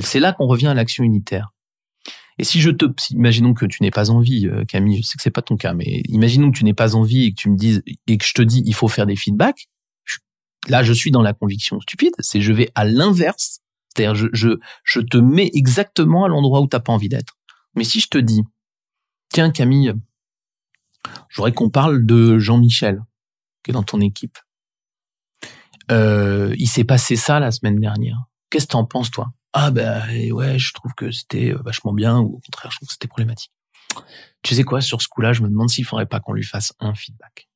c'est là qu'on revient à l'action unitaire et si je te, imaginons que tu n'aies pas envie, euh, Camille, je sais que c'est pas ton cas, mais imaginons que tu n'aies pas envie et que tu me dises et que je te dis il faut faire des feedbacks. là, je suis dans la conviction stupide, c'est je vais à l'inverse, c'est-à-dire je, je, je te mets exactement à l'endroit où t'as pas envie d'être. Mais si je te dis, tiens Camille, je voudrais qu'on parle de Jean-Michel qui est dans ton équipe. Euh, il s'est passé ça la semaine dernière. Qu'est-ce que t'en penses toi? Ah ben ouais, je trouve que c'était euh, vachement bien ou au contraire, je trouve que c'était problématique. Tu sais quoi, sur ce coup-là, je me demande s'il faudrait pas qu'on lui fasse un feedback.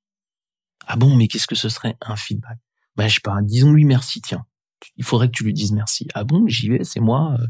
Ah bon, mais qu'est-ce que ce serait un feedback? Ben je sais pas, disons-lui merci, tiens. Il faudrait que tu lui dises merci. Ah bon, j'y vais, c'est moi. euh.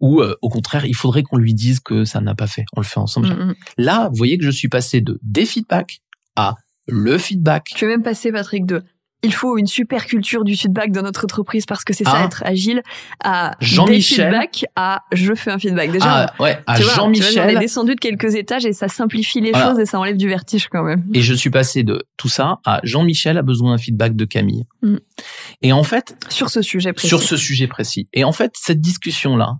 Ou euh, au contraire, il faudrait qu'on lui dise que ça n'a pas fait. On le fait ensemble. Mm, mm. Là, vous voyez que je suis passé de des feedbacks à le feedback. Tu veux même passer, Patrick, de il faut une super culture du feedback dans notre entreprise parce que c'est ça Ah. être agile à Jean-Michel. des feedbacks à je fais un feedback. Déjà, Ah ouais, à vois, on est Jean-Michel. descendu de quelques étages et ça simplifie les Voilà. choses et ça enlève du vertige quand même. Et je suis passé de tout ça à Jean-Michel a besoin d'un feedback de Camille. Mm. Et en fait, Sur ce sujet précis. sur ce sujet précis. Et en fait, cette discussion-là,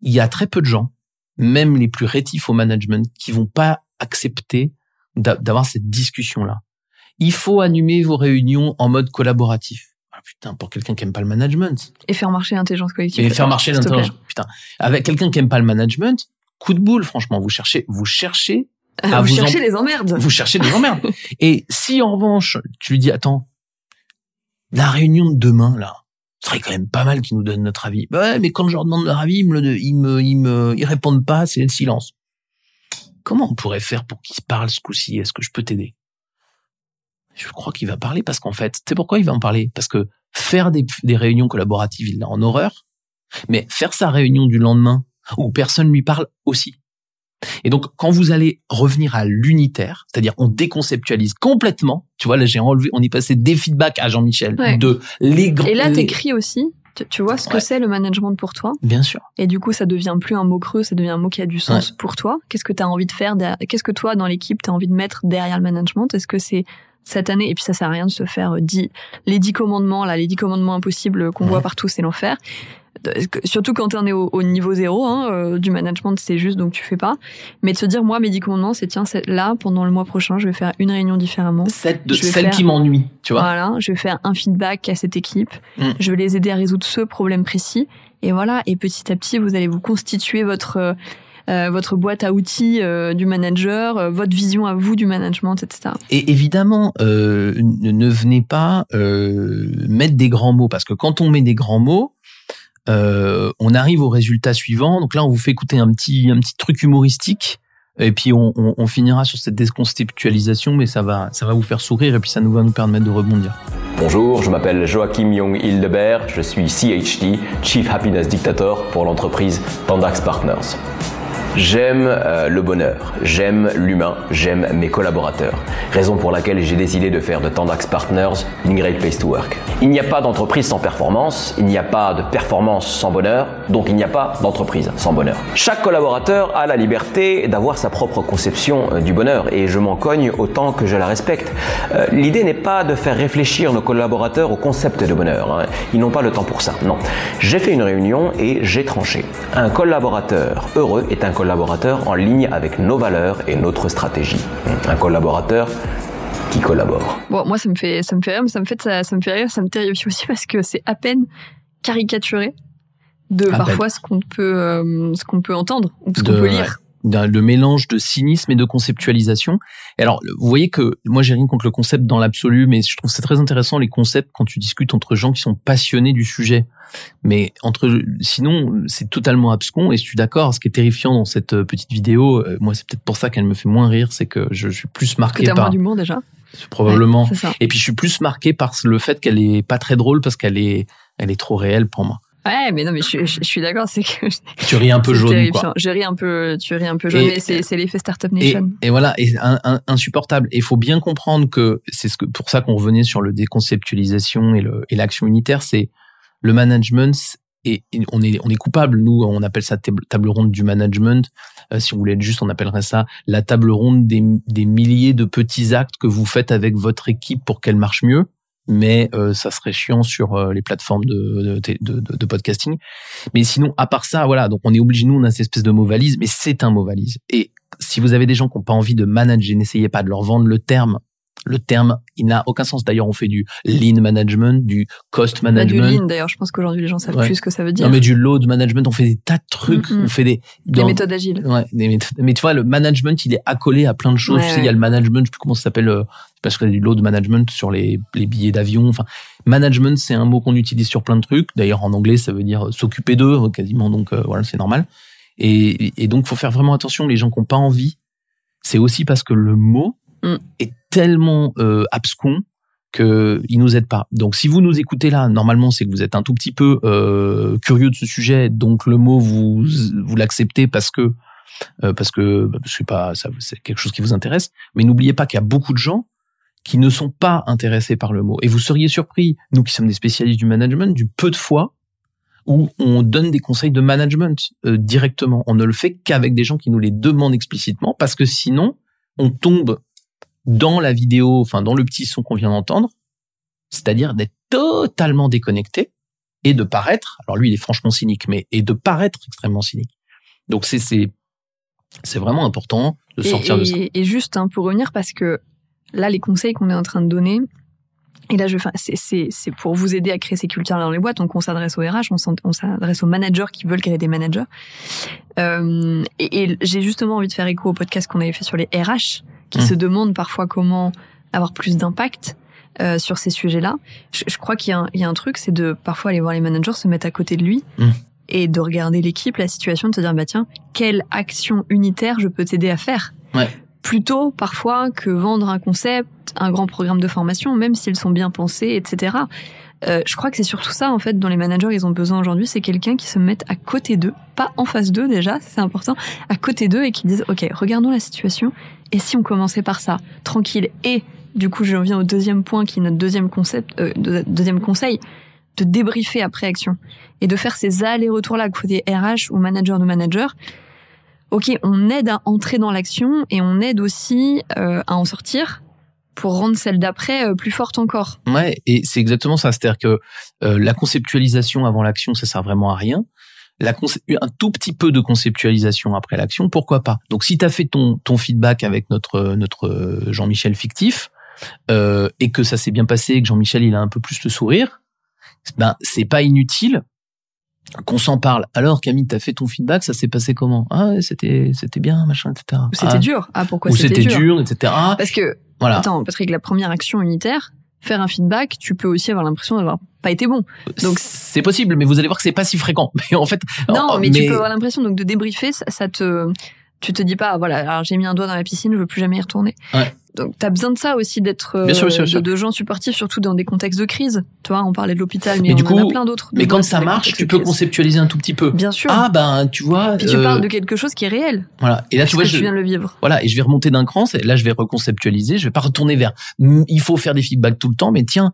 il y a très peu de gens, même les plus rétifs au management, qui vont pas accepter d'a- d'avoir cette discussion-là. Il faut animer vos réunions en mode collaboratif. Ah, putain, pour quelqu'un qui aime pas le management. Et faire marcher l'intelligence collective. Et faire marcher l'intelligence. Putain. Avec quelqu'un qui aime pas le management, coup de boule, franchement. Vous cherchez, vous cherchez Ah, à vous vous cherchez en- les emmerdes. vous cherchez des emmerdes. Et si en revanche, tu lui dis, attends, la réunion de demain, là, ce serait quand même pas mal qu'ils nous donnent notre avis. Bah ouais, mais quand je leur demande leur avis, ils me, ils me, ils me, ils répondent pas, c'est le silence. Comment on pourrait faire pour qu'ils parlent ce coup-ci? Est-ce que je peux t'aider? Je crois qu'il va parler parce qu'en fait, c'est pourquoi il va en parler? Parce que faire des, des réunions collaboratives, il l'a en horreur. Mais faire sa réunion du lendemain où personne lui parle aussi. Et donc, quand vous allez revenir à l'unitaire, c'est-à-dire on déconceptualise complètement, tu vois, là j'ai enlevé, on est passé des feedbacks à Jean-Michel, Ouais. de les grands. Et là, t'écris aussi. Tu, tu vois ce que Ouais. c'est le management pour toi. Bien sûr. Et du coup, ça devient plus un mot creux, ça devient un mot qui a du sens pour toi. Qu'est-ce que tu as envie de faire Qu'est-ce que toi, dans l'équipe, tu as envie de mettre derrière le management? Est-ce que c'est cette année Et puis, ça sert à rien de se faire euh, dix, les dix commandements, là, les dix commandements impossibles qu'on Ouais. voit partout, c'est l'enfer. surtout quand on est au, au niveau zéro hein, euh, du management, c'est juste donc tu fais pas. Mais de se dire moi mes dix commandements, c'est tiens là pendant le mois prochain, je vais faire une réunion différemment. De, celle faire- qui m'ennuie, tu vois. Voilà, je vais faire un feedback à cette équipe. Mm. Je vais les aider à résoudre ce problème précis. Et voilà. Et petit à petit, vous allez vous constituer votre euh, votre boîte à outils euh, du manager, euh, votre vision à vous du management, etc. Et évidemment, euh, ne ne venez pas euh, mettre des grands mots, parce que quand on met des grands mots, euh, on arrive au résultat suivant. Donc là, on vous fait écouter un petit, un petit truc humoristique, et puis on, on, on finira sur cette déconceptualisation, mais ça va, ça va vous faire sourire, et puis ça nous va nous permettre de rebondir. Bonjour, je m'appelle Joachim Young Hildebert, je suis CHD, Chief Happiness Dictator pour l'entreprise Tandax Partners. J'aime euh, le bonheur, j'aime l'humain, j'aime mes collaborateurs. Raison pour laquelle j'ai décidé de faire de Tandax Partners une great place to work. Il n'y a pas d'entreprise sans performance, il n'y a pas de performance sans bonheur, donc il n'y a pas d'entreprise sans bonheur. Chaque collaborateur a la liberté d'avoir sa propre conception euh, du bonheur et je m'en cogne autant que je la respecte. Euh, L'idée n'est pas de faire réfléchir nos collaborateurs au concept de bonheur. hein. Ils n'ont pas le temps pour ça. Non. J'ai fait une réunion et j'ai tranché. Un collaborateur heureux est un collaborateur en ligne avec nos valeurs et notre stratégie. Un collaborateur qui collabore. Bon, moi, ça me fait, ça me fait rire, mais ça me fait, ça, ça me fait rire, ça me terrifie aussi parce que c'est à peine caricaturé de À parfois ce qu'on peut, euh, ce qu'on peut entendre ou ce qu'on peut lire. Le mélange de cynisme et de conceptualisation. Et alors, vous voyez que moi, j'ai rien contre le concept dans l'absolu, mais je trouve c'est très intéressant les concepts quand tu discutes entre gens qui sont passionnés du sujet. Mais entre, sinon, c'est totalement abscon. Et je suis d'accord. Ce qui est terrifiant dans cette euh, petite vidéo, euh, moi, c'est peut-être pour ça qu'elle me fait moins rire, c'est que je, je suis plus marqué t'as moins par, d'humour déjà. probablement. Ouais. Et puis, je suis plus marqué par le fait qu'elle est pas très drôle parce qu'elle est, elle est trop réelle pour moi. Ouais, mais non, mais je, je- je suis d'accord, c'est que Tu ris un peu jaune, quoi. Je ris un peu, tu ris un peu jaune, Et- mais c'est c'est l'effet Startup Nation. et voilà, et un, un- insupportable. Et il faut bien comprendre que c'est ce que pour ça qu'on revenait sur le déconceptualisation et le et l'action unitaire, c'est le management. Et on est on est coupable. Nous, on appelle ça table, table ronde du management. Euh, si on voulait être juste, on appellerait ça la table ronde des, des milliers de petits actes que vous faites avec votre équipe pour qu'elle marche mieux. Mais euh, ça serait chiant sur euh, les plateformes de, de, de, de- podcasting. Mais sinon, à part ça, voilà, donc on est obligé, nous, on a cette espèce de mot valise, mais c'est un mot valise. Et si vous avez des gens qui n'ont pas envie de manager, n'essayez pas de leur vendre le terme. Le terme, il n'a aucun sens. D'ailleurs, on fait du lean management, du cost Pas du management. lean d'ailleurs, je pense qu'aujourd'hui les gens savent Ouais. plus ce que ça veut dire. Non, mais du load management, on fait des tas de trucs, Mhm. on fait des, méthodes agiles. Ouais, des méthodes. Mais tu vois, le management, il est accolé à plein de choses. Ouais, tu sais, il y a le management, je sais plus comment ça s'appelle, euh, parce qu'il y a du load management sur les, les billets d'avion. Enfin, management, c'est un mot qu'on utilise sur plein de trucs. D'ailleurs, en anglais, ça veut dire s'occuper d'eux, euh, quasiment. Donc, euh, voilà, c'est normal. Et, et donc, faut faire vraiment attention. Les gens qui n'ont pas envie, c'est aussi parce que le mot Mm. est tellement euh, abscon que il nous aide pas. Donc, si vous nous écoutez là, normalement, c'est que vous êtes un tout petit peu euh, curieux de ce sujet. Donc, le mot vous vous l'acceptez parce que euh, parce que bah, c'est pas ça, c'est quelque chose qui vous intéresse. Mais n'oubliez pas qu'il y a beaucoup de gens qui ne sont pas intéressés par le mot. Et vous seriez surpris, nous qui sommes des spécialistes du management, du peu de fois où on donne des conseils de management euh, directement. On ne le fait qu'avec des gens qui nous les demandent explicitement, parce que sinon, on tombe dans la vidéo, enfin dans le petit son qu'on vient d'entendre, c'est-à-dire d'être totalement déconnecté et de paraître, alors lui il est franchement cynique, mais et de paraître extrêmement cynique. Donc c'est c'est c'est vraiment important de Et- sortir et, de ça. Et juste hein, pour revenir, parce que là, les conseils qu'on est en train de donner, et là, je, c'est- c'est c'est pour vous aider à créer ces cultures dans les boîtes. Donc, on s'adresse aux RH, on s'adresse aux managers qui veulent créer des managers. Euh, et et j'ai justement envie de faire écho au podcast qu'on avait fait sur les RH, qui Mm. se demandent parfois comment avoir plus d'impact. euh, sur ces sujets-là, je, je crois qu'il y, a un- il y a un truc, c'est de parfois aller voir les managers, se mettre à côté de lui Mm. et de regarder l'équipe, la situation, de se dire bah tiens, quelle action unitaire je peux t'aider à faire Ouais. plutôt parfois que vendre un concept, un grand programme de formation, même s'ils sont bien pensés, etc. Euh, je crois que c'est surtout ça en fait dont les managers ils ont besoin aujourd'hui, c'est quelqu'un qui se mette à côté d'eux, pas en face d'eux déjà, c'est important, à côté d'eux et qui disent ok regardons la situation et si on commençait par ça, tranquille et du coup je reviens au deuxième point qui est notre deuxième concept, euh, de- deuxième conseil, de débriefer après action et de faire ces allers-retours là côté RH ou manager de manager. Ok, on aide à entrer dans l'action et on aide aussi euh, à en sortir pour rendre celle d'après euh, plus forte encore. Ouais, et c'est exactement ça. C'est-à-dire que euh, la conceptualisation avant l'action, ça sert vraiment à rien. Un tout petit peu de conceptualisation après l'action, pourquoi pas? Donc, si tu as fait ton, feedback avec notre, notre Jean-Michel fictif, euh, et que ça s'est bien passé, que Jean-Michel il a un peu plus le sourire, ben c'est pas inutile qu'on s'en parle. Alors Camille, t'as fait ton feedback, ça s'est passé comment? Ah, c'était c'était bien, machin, etc. C'était ah. dur. Ah, pourquoi c'était dur, dur, etc. Parce que voilà. Attends, Patrick, la première action unitaire, faire un feedback, tu peux aussi avoir l'impression d'avoir pas été bon. Donc c'est possible, mais vous allez voir que c'est pas si fréquent. Mais en fait, non, mais, tu peux avoir l'impression donc de débriefer, ça, ça te, tu te dis pas, voilà, alors j'ai mis un doigt dans la piscine, je veux plus jamais y retourner. Ouais. Donc, tu as besoin de ça aussi, d'être euh, de, gens supportifs, surtout dans des contextes de crise. Tu vois, on parlait de l'hôpital, mais, du on coup, en a plein d'autres. Mais quand ça marche, tu peux conceptualiser un tout petit peu. Bien sûr. Ah ben, tu vois. Puis tu parles euh, de quelque chose qui est réel. Voilà. Et là, tu vois, je viens de le vivre. Voilà. Et je vais remonter d'un cran. Là, je vais reconceptualiser. Je vais pas retourner vers. Il faut faire des feedbacks tout le temps, mais tiens,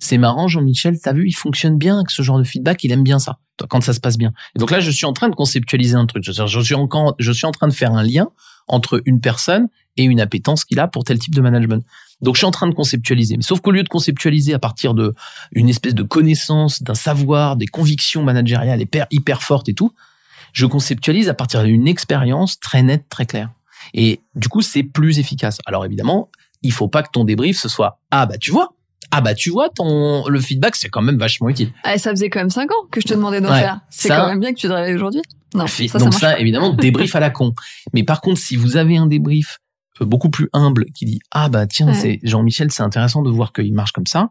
c'est marrant, Jean-Michel, t'as vu, il fonctionne bien avec ce genre de feedback, il aime bien ça, quand ça se passe bien. Et donc là, je suis en train de conceptualiser un truc. Je, suis, encore, je suis en train de faire un lien entre une personne et une appétence qu'il a pour tel type de management. Donc je suis en train de conceptualiser. Mais sauf qu'au lieu de conceptualiser à partir de une espèce de connaissance, d'un savoir, des convictions managériales hyper, hyper fortes et tout, je conceptualise à partir d'une expérience très nette, très claire. Et du coup, c'est plus efficace. Alors évidemment, il faut pas que ton débrief ce soit ah bah tu vois, ah bah tu vois ton le feedback c'est quand même vachement utile. Ah, ça faisait quand même cinq ans que je te demandais d'en faire. C'est quand même bien que tu te réveilles aujourd'hui. Non, ça, donc ça, évidemment débrief à la con. Mais par contre si vous avez un débrief euh, beaucoup plus humble qui dit ah bah tiens c'est Jean-Michel c'est intéressant de voir qu'il marche comme ça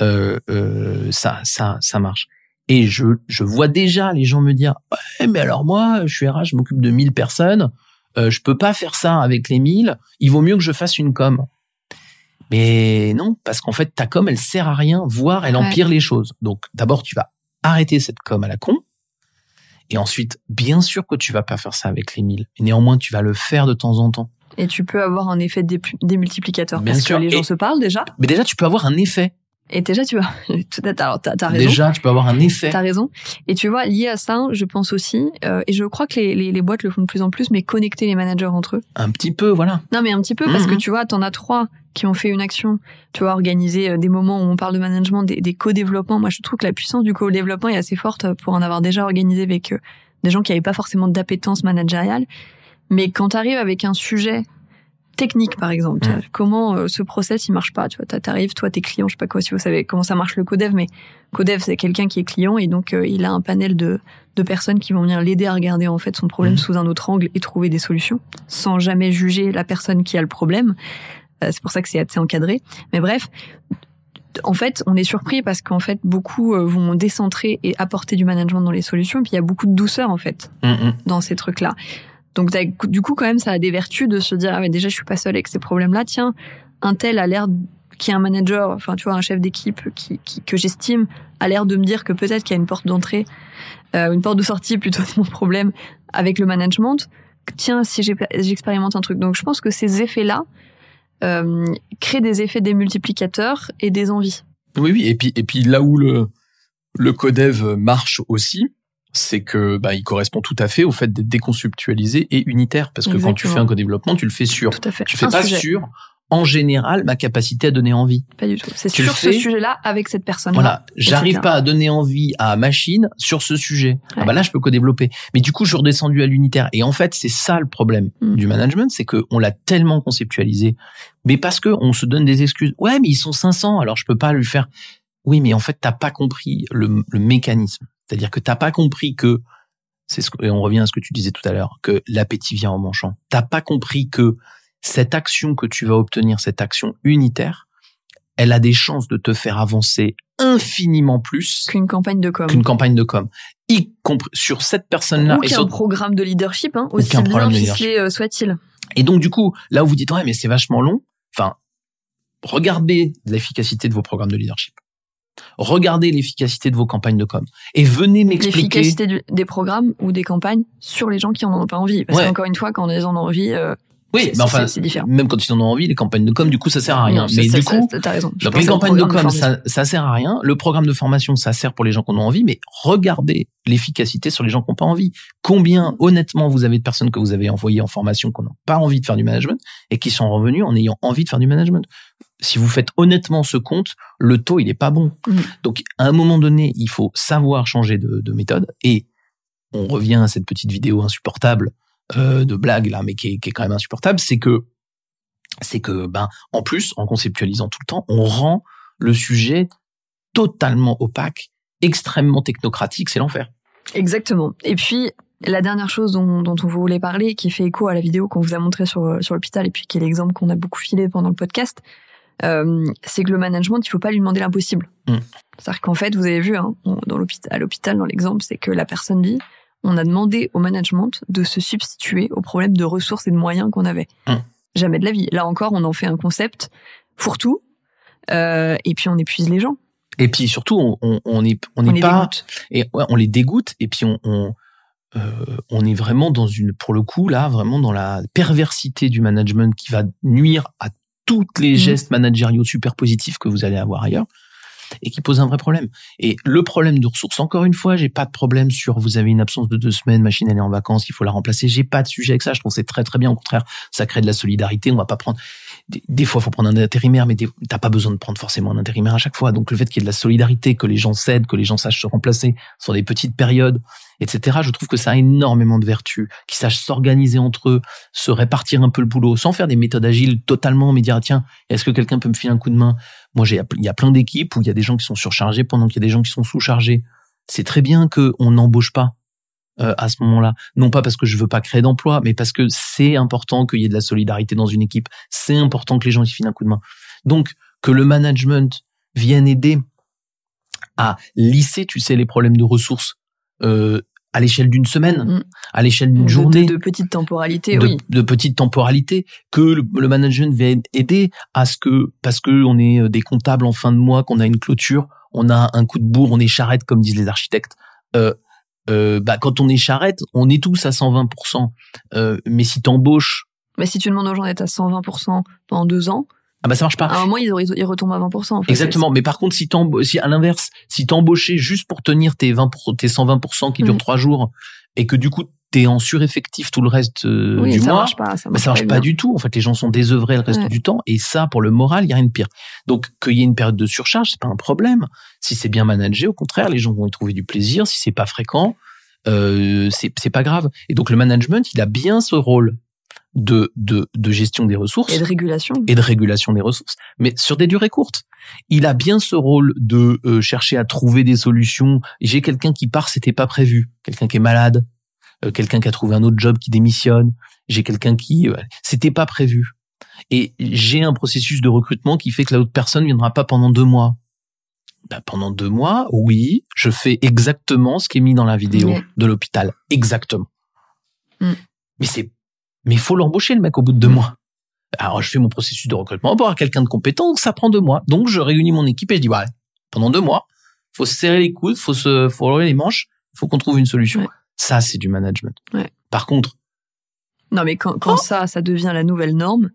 euh, euh, ça ça ça marche et je je vois déjà les gens me dire ouais mais alors moi je suis RH je m'occupe de 1000 personnes euh, je peux pas faire ça avec les 1000 il vaut mieux que je fasse une com mais non, parce qu'en fait, ta com, elle sert à rien, voire elle empire les choses. Donc, d'abord, tu vas arrêter cette com à la con. Et ensuite, bien sûr que tu vas pas faire ça avec les 1000. Mais néanmoins, tu vas le faire de temps en temps. Et tu peux avoir un effet démultiplicateur. Bien parce sûr. que les gens se parlent déjà. Mais déjà, tu peux avoir un effet. Et déjà, tu vois, alors t'as as raison. Déjà, tu peux avoir un effet. T'as raison. Et tu vois, lié à ça, je pense aussi, euh, et je crois que les, les, les, boîtes le font de plus en plus, mais connecter les managers entre eux. Un petit peu, voilà. Non, mais un petit peu, parce que mhm. tu vois, t'en as trois qui ont fait une action. Tu vois, organiser euh, des moments où on parle de management, des, des co-développements. Moi, je trouve que la puissance du co-développement est assez forte pour en avoir déjà organisé avec euh, des gens qui n'avaient pas forcément d'appétence managériale. Mais quand t'arrives avec un sujet technique par exemple. Mm. Comment euh, ce process il marche pas Tu vois, t'arrives, toi t'es client, je sais pas quoi si vous savez comment ça marche le codev, mais codev c'est quelqu'un qui est client et donc euh, il a un panel de, de personnes qui vont venir l'aider à regarder en fait son problème mm. sous un autre angle et trouver des solutions sans jamais juger la personne qui a le problème. Euh, c'est pour ça que c'est assez encadré. Mais bref. En fait, on est surpris parce qu'en fait, beaucoup vont décentrer et apporter du management dans les solutions. Et puis, il y a beaucoup de douceur, en fait, mm, dans ces trucs-là. Donc du coup quand même ça a des vertus de se dire ah mais déjà je suis pas seule avec ces problèmes-là. Tiens, un tel a l'air qui est un manager, enfin tu vois un chef d'équipe qui, que j'estime a l'air de me dire que peut-être qu'il y a une porte d'entrée, euh, une porte de sortie plutôt de mon problème avec le management. Tiens si j'expérimente un truc. Donc je pense que ces effets-là euh, créent des effets des multiplicateurs et des envies. Oui oui et puis et puis là où le le codev marche aussi, c'est que bah, il correspond tout à fait au fait d'être déconceptualisé et unitaire. Parce que quand tu fais un co-développement, tu le fais sur. Tout à fait. Tu fais pas sur, en général, ma capacité à donner envie. Pas du tout. C'est sur ce sujet-là avec cette personne. Voilà. J'arrive pas à donner envie à machine sur ce sujet. Ah bah là, je peux co-développer. Mais du coup, je suis redescendu à l'unitaire. Et en fait, c'est ça le problème mm. du management, c'est que on l'a tellement conceptualisé, mais parce que on se donne des excuses. Ouais, mais ils sont 500, alors je peux pas lui faire. Oui, mais en fait, t'as pas compris le, le mécanisme. C'est-à-dire que t'as pas compris que c'est ce et on revient à ce que tu disais tout à l'heure, que l'appétit vient en manchant. T'as pas compris que cette action que tu vas obtenir, cette action unitaire, elle a des chances de te faire avancer infiniment plus qu'une campagne de com. Qu'une campagne de com. Y compris sur cette personne-là. Ou qu'un programme de leadership, hein, aussi bien ficelé euh, soit-il. Et donc, du coup, là où vous dites, ouais, mais c'est vachement long, enfin, regardez l'efficacité de vos programmes de leadership. Regardez l'efficacité de vos campagnes de com. Et venez m'expliquer. L'efficacité des programmes ou des campagnes sur les gens qui en ont pas envie. Parce qu'encore une fois, quand les gens en ont envie, euh, Oui, mais enfin, même quand ils en ont envie, les campagnes de com, du coup, ça sert à rien. Non, mais du coup, ça- raison. Donc les campagnes de com, de ça, ça sert à rien. Le programme de formation, ça sert pour les gens qui en ont envie, mais regardez l'efficacité sur les gens qui n'ont pas envie. Combien, honnêtement, vous avez de personnes que vous avez envoyées en formation qui n'ont pas envie de faire du management et qui sont revenus en ayant envie de faire du management? Si vous faites honnêtement ce compte, le taux, il est pas bon. Mm. Donc, à un moment donné, il faut savoir changer de, de méthode et on revient à cette petite vidéo insupportable euh, de blague là, mais qui est, qui est quand même insupportable, c'est que c'est que ben en plus en conceptualisant tout le temps, on rend le sujet totalement opaque, extrêmement technocratique, c'est l'enfer. Exactement. Et puis, la dernière chose dont, dont on voulait parler, qui fait écho à la vidéo qu'on vous a montrée sur, sur l'hôpital, et puis qui est l'exemple qu'on a beaucoup filé pendant le podcast, euh, c'est que le management, il faut pas lui demander l'impossible. Mm. C'est-à-dire qu'en fait, vous avez vu, hein, on- dans l'hôpital, à l'hôpital, dans l'exemple, c'est que la personne dit, on a demandé au management de se substituer aux problèmes de ressources et de moyens qu'on avait. Mm. Jamais de la vie. Là encore, on en fait un concept fourre-tout, euh, et puis on épuise les gens. Et puis surtout, on, on, on est on On n'est les pas dégoûte. et ouais, on les dégoûte et puis on euh, on est vraiment dans une pour le coup là vraiment dans la perversité du management qui va nuire à tous les Mhm. gestes managériaux super positifs que vous allez avoir ailleurs et qui pose un vrai problème. Et le problème de ressources, encore une fois, j'ai pas de problème sur vous avez une absence de deux semaines, machine elle est en vacances, il faut la remplacer. J'ai pas de sujet avec ça. Je trouve c'est très très bien. Au contraire, ça crée de la solidarité. On va pas prendre des, des fois, faut prendre un intérimaire, mais t'as pas besoin de prendre forcément un intérimaire à chaque fois. Donc le fait qu'il y ait de la solidarité, que les gens s'aident, que les gens sachent se remplacer sur des petites périodes, etc. Je trouve que ça a énormément de vertus, qu'ils sachent s'organiser entre eux, se répartir un peu le boulot, sans faire des méthodes agiles totalement, mais dire ah, tiens, est-ce que quelqu'un peut me filer un coup de main? Moi, j'ai il y a plein d'équipes où il y a des gens qui sont surchargés pendant qu'il y a des gens qui sont sous-chargés. C'est très bien que on n'embauche pas euh, à ce moment-là. Non pas parce que je veux pas créer d'emplois, mais parce que c'est important qu'il y ait de la solidarité dans une équipe. C'est important que les gens y filent un coup de main. Donc, que le management vienne aider à lisser, tu sais, les problèmes de ressources euh, à l'échelle d'une semaine, Mm. à l'échelle d'une De- journée, De, de petites temporalités, de, oui. de petite temporalité, que le, le management vienne aider à ce que, parce que on est euh, des comptables en fin de mois, qu'on a une clôture, on a un coup de bourre, on est charrette, comme disent les architectes. Euh, euh, bah, quand on est charrette, on est tous à 120%. Euh, mais si t'embauches, Mais si tu demandes aux gens d'être à 120% pendant deux ans, ah bah ça marche pas. à un moment, ils, retombent à 20%. en fait. Exactement. Mais par contre, si si à l'inverse, si t'embauchais juste pour tenir tes 20 pour- tes 120% qui durent Mhm. trois jours et que du coup t'es en sureffectif tout le reste euh, Oui, du ça mois, marche pas. Ça bah, marche, ça marche pas bien. du tout. En fait, les gens sont désœuvrés le reste Ouais. du temps et ça, pour le moral, il y a rien de pire. Donc, qu'il y ait une période de surcharge, c'est pas un problème. Si c'est bien managé, au contraire, les gens vont y trouver du plaisir. Si c'est pas fréquent, euh, c'est pas grave. Et donc, le management, il a bien ce rôle de de, de gestion des ressources Et de régulation. et de régulation des ressources, mais sur des durées courtes. Il a bien ce rôle de euh, chercher à trouver des solutions. J'ai quelqu'un qui part, c'était pas prévu. Quelqu'un qui est malade, quelqu'un qui a trouvé un autre job qui démissionne. J'ai quelqu'un qui, euh, c'était pas prévu. Et j'ai un processus de recrutement qui fait que la autre personne viendra pas pendant deux mois. Ben, pendant deux mois, oui, je fais exactement ce qui est mis dans la vidéo de l'hôpital, exactement. Mm. Mais c'est, mais il faut l'embaucher le mec au bout de deux mois. Alors, je fais mon processus de recrutement pour avoir quelqu'un de compétent, donc ça prend deux mois. Donc, je réunis mon équipe et je dis, ouais, pendant deux mois, faut se serrer les coudes, faut se, faut relever les manches, faut qu'on trouve une solution. Ça, c'est du management. Ouais. Par contre, Non, mais quand, quand ça, ça devient la nouvelle norme,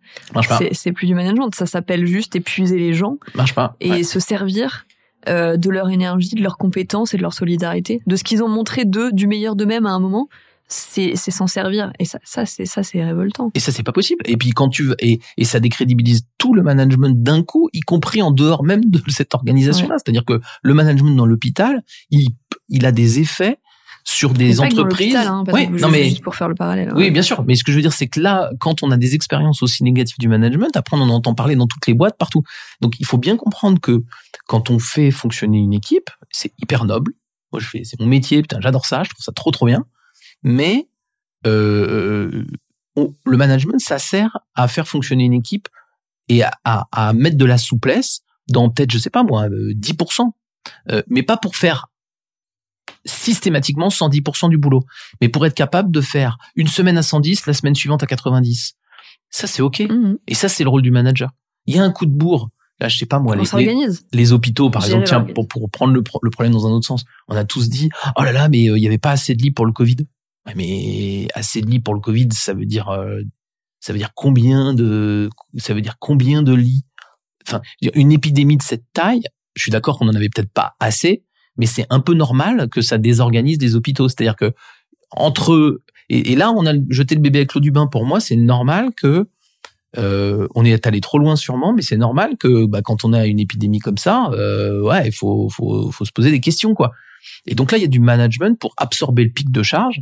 c'est plus du management. Ça s'appelle juste épuiser les gens marche pas. et Ouais. se servir euh, de leur énergie, de leurs compétences et de leur solidarité, de ce qu'ils ont montré d'eux, du meilleur d'eux-mêmes à un moment. C'est s'en servir. Et ça, ça c'est ça, c'est révoltant. Et ça, c'est pas possible. Et puis, quand tu, et, et ça décrédibilise tout le management d'un coup, y compris en dehors même de cette organisation-là. C'est-à-dire que le management dans l'hôpital, il, il a des effets sur des entreprises. hein, oui, non mais, juste pour faire le parallèle. oui, ouais. bien sûr. Mais ce que je veux dire, c'est que là, quand on a des expériences aussi négatives du management, après, on en entend parler dans toutes les boîtes, partout. Donc, il faut bien comprendre que quand on fait fonctionner une équipe, c'est hyper noble. Moi, je fais, c'est mon métier, putain, j'adore ça, je trouve ça trop, trop bien. Mais, euh, on- le management, ça sert à faire fonctionner une équipe et à, à, à mettre de la souplesse dans peut-être, je sais pas moi, euh, 10%. Euh, mais pas pour faire systématiquement 110% du boulot, mais pour être capable de faire une semaine à 110, la semaine suivante à 90. Ça, c'est OK. Mhm. Et ça, c'est le rôle du manager. Il y a un coup de bourre. Là, je sais pas moi, les, les, s'organise. les hôpitaux, par exemple, tiens, pour, pour prendre le, pro- le problème dans un autre sens, on a tous dit, oh là là, mais euh, il y avait pas assez de lits pour le Covid. Ouais, mais assez de lits pour le Covid, ça veut dire euh, Ça veut dire combien de, ça veut dire combien de lits? Enfin, une épidémie de cette taille, je suis d'accord qu'on en avait peut-être pas assez, mais c'est un peu normal que ça désorganise des hôpitaux. C'est-à-dire que entre et, là, on a jeté le bébé avec l'eau du bain. Pour moi, c'est normal que euh, on est allé trop loin sûrement, mais c'est normal que bah, quand on a une épidémie comme ça, euh, ouais, il faut, faut, faut se poser des questions quoi. Et donc là, il y a du management pour absorber le pic de charge.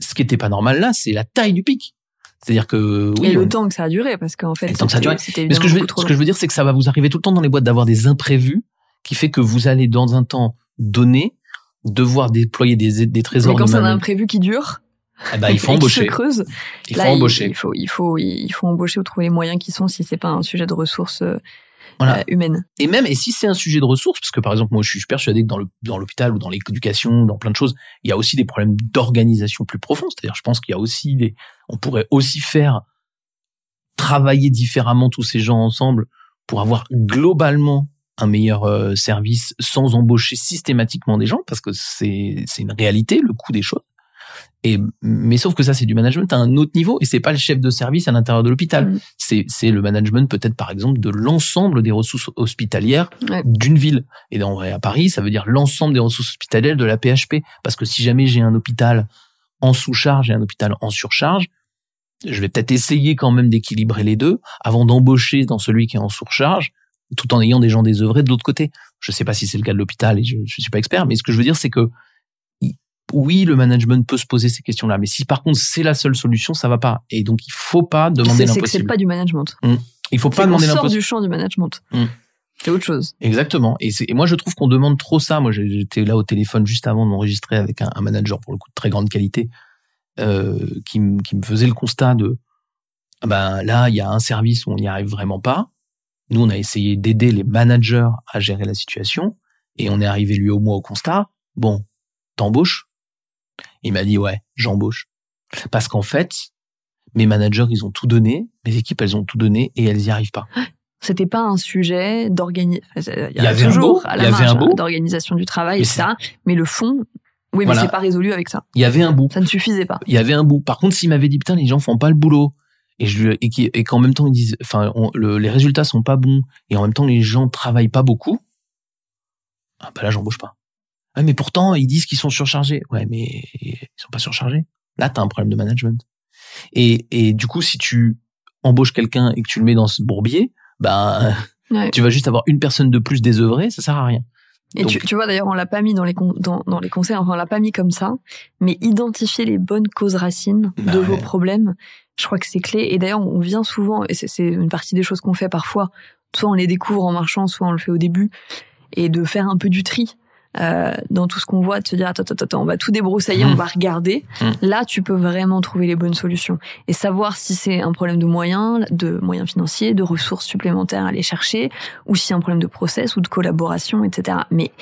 Ce qui n'était pas normal là, c'est la taille du pic. C'est-à-dire que oui, et le temps que ça a duré, parce qu'en fait, le temps que ça a duré. Mais ce que je veux, ce que je veux dire, c'est que ça va vous arriver tout le temps dans les boîtes d'avoir des imprévus, qui fait que vous allez dans un temps donné devoir déployer des, des trésors. Mais quand c'est un imprévu qui dure, eh ben, il faut embaucher. creuse. Il faut embaucher. Il, faut, il faut, il faut embaucher ou trouver les moyens qui sont si c'est pas un sujet de ressources euh, voilà. humaines. Et même, et si c'est un sujet de ressources, parce que par exemple, moi, je suis persuadé que dans le, dans l'hôpital ou dans l'éducation, dans plein de choses, il y a aussi des problèmes d'organisation plus profonds. C'est-à-dire, je pense qu'il y a aussi des, on pourrait aussi faire travailler différemment tous ces gens ensemble pour avoir globalement un meilleur euh, service sans embaucher systématiquement des gens parce que c'est c'est une réalité le coût des choses et mais sauf que ça c'est du management à un autre niveau et c'est pas le chef de service à l'intérieur de l'hôpital. Mm. C'est c'est le management peut-être par exemple de l'ensemble des ressources hospitalières d'une ville. Et dans à Paris, ça veut dire l'ensemble des ressources hospitalières de la PHP parce que si jamais j'ai un hôpital en sous-charge et un hôpital en surcharge, je vais peut-être essayer quand même d'équilibrer les deux avant d'embaucher dans celui qui est en surcharge tout en ayant des gens désœuvrés de l'autre côté. Je sais pas si c'est le cas de l'hôpital et je, je suis pas expert, mais ce que je veux dire c'est que oui, le management peut se poser ces questions-là, mais si par contre c'est la seule solution, ça va pas. Et donc il faut pas demander l'impossible. C'est pas du management. Mmh. Il faut pas demander l'impossible. sort du champ du management. Mmh. C'est autre chose. Exactement. Et, et moi je trouve qu'on demande trop ça. Moi j'étais là au téléphone juste avant de m'enregistrer avec un, manager pour le coup de très grande qualité euh, qui, qui me faisait le constat de ah ben là il y a un service où on n'y arrive vraiment pas. Nous on a essayé d'aider les managers à gérer la situation et on est arrivé lui au moins au constat. Bon, t'embauches? Il m'a dit ouais, j'embauche. Parce qu'en fait, mes managers, ils ont tout donné, mes équipes, elles ont tout donné et elles y arrivent pas. C'était pas un sujet d'organisation. il y, avait toujours à la marge d'organisation du travail et ça, mais le fond, oui, mais c'est pas résolu avec ça. Il y avait un bout. Ça ne suffisait pas. Il y avait un bout. Par contre, s'il m'avait dit putain, les gens font pas le boulot et je et qu'en même temps ils disent, enfin, les résultats sont pas bons et en même temps les gens travaillent pas beaucoup, ah bah là j'embauche pas. Ouais, mais pourtant, ils disent qu'ils sont surchargés. Ouais, mais ils sont pas surchargés. Là, tu as un problème de management. Et, et du coup, si tu embauches quelqu'un et que tu le mets dans ce bourbier, ben, tu vas juste avoir une personne de plus désœuvrée, ça sert à rien. Et tu, tu, vois d'ailleurs, on l'a pas mis dans les dans, dans les conseils, enfin on l'a pas mis comme ça, mais identifier les bonnes causes racines bah de vos problèmes, je crois que c'est clé. Et d'ailleurs, on vient souvent, et c'est une partie des choses qu'on fait parfois, soit on les découvre en marchant, soit on le fait au début, et de faire un peu du tri euh, dans tout ce qu'on voit, de se dire attends, attends, attends, on va tout débroussailler, on mmh. va regarder. Mmh. Là, tu peux vraiment trouver les bonnes solutions et savoir si c'est un problème de moyens, de moyens financiers, de ressources supplémentaires à aller chercher, ou si c'est un problème de process ou de collaboration, etc. Mais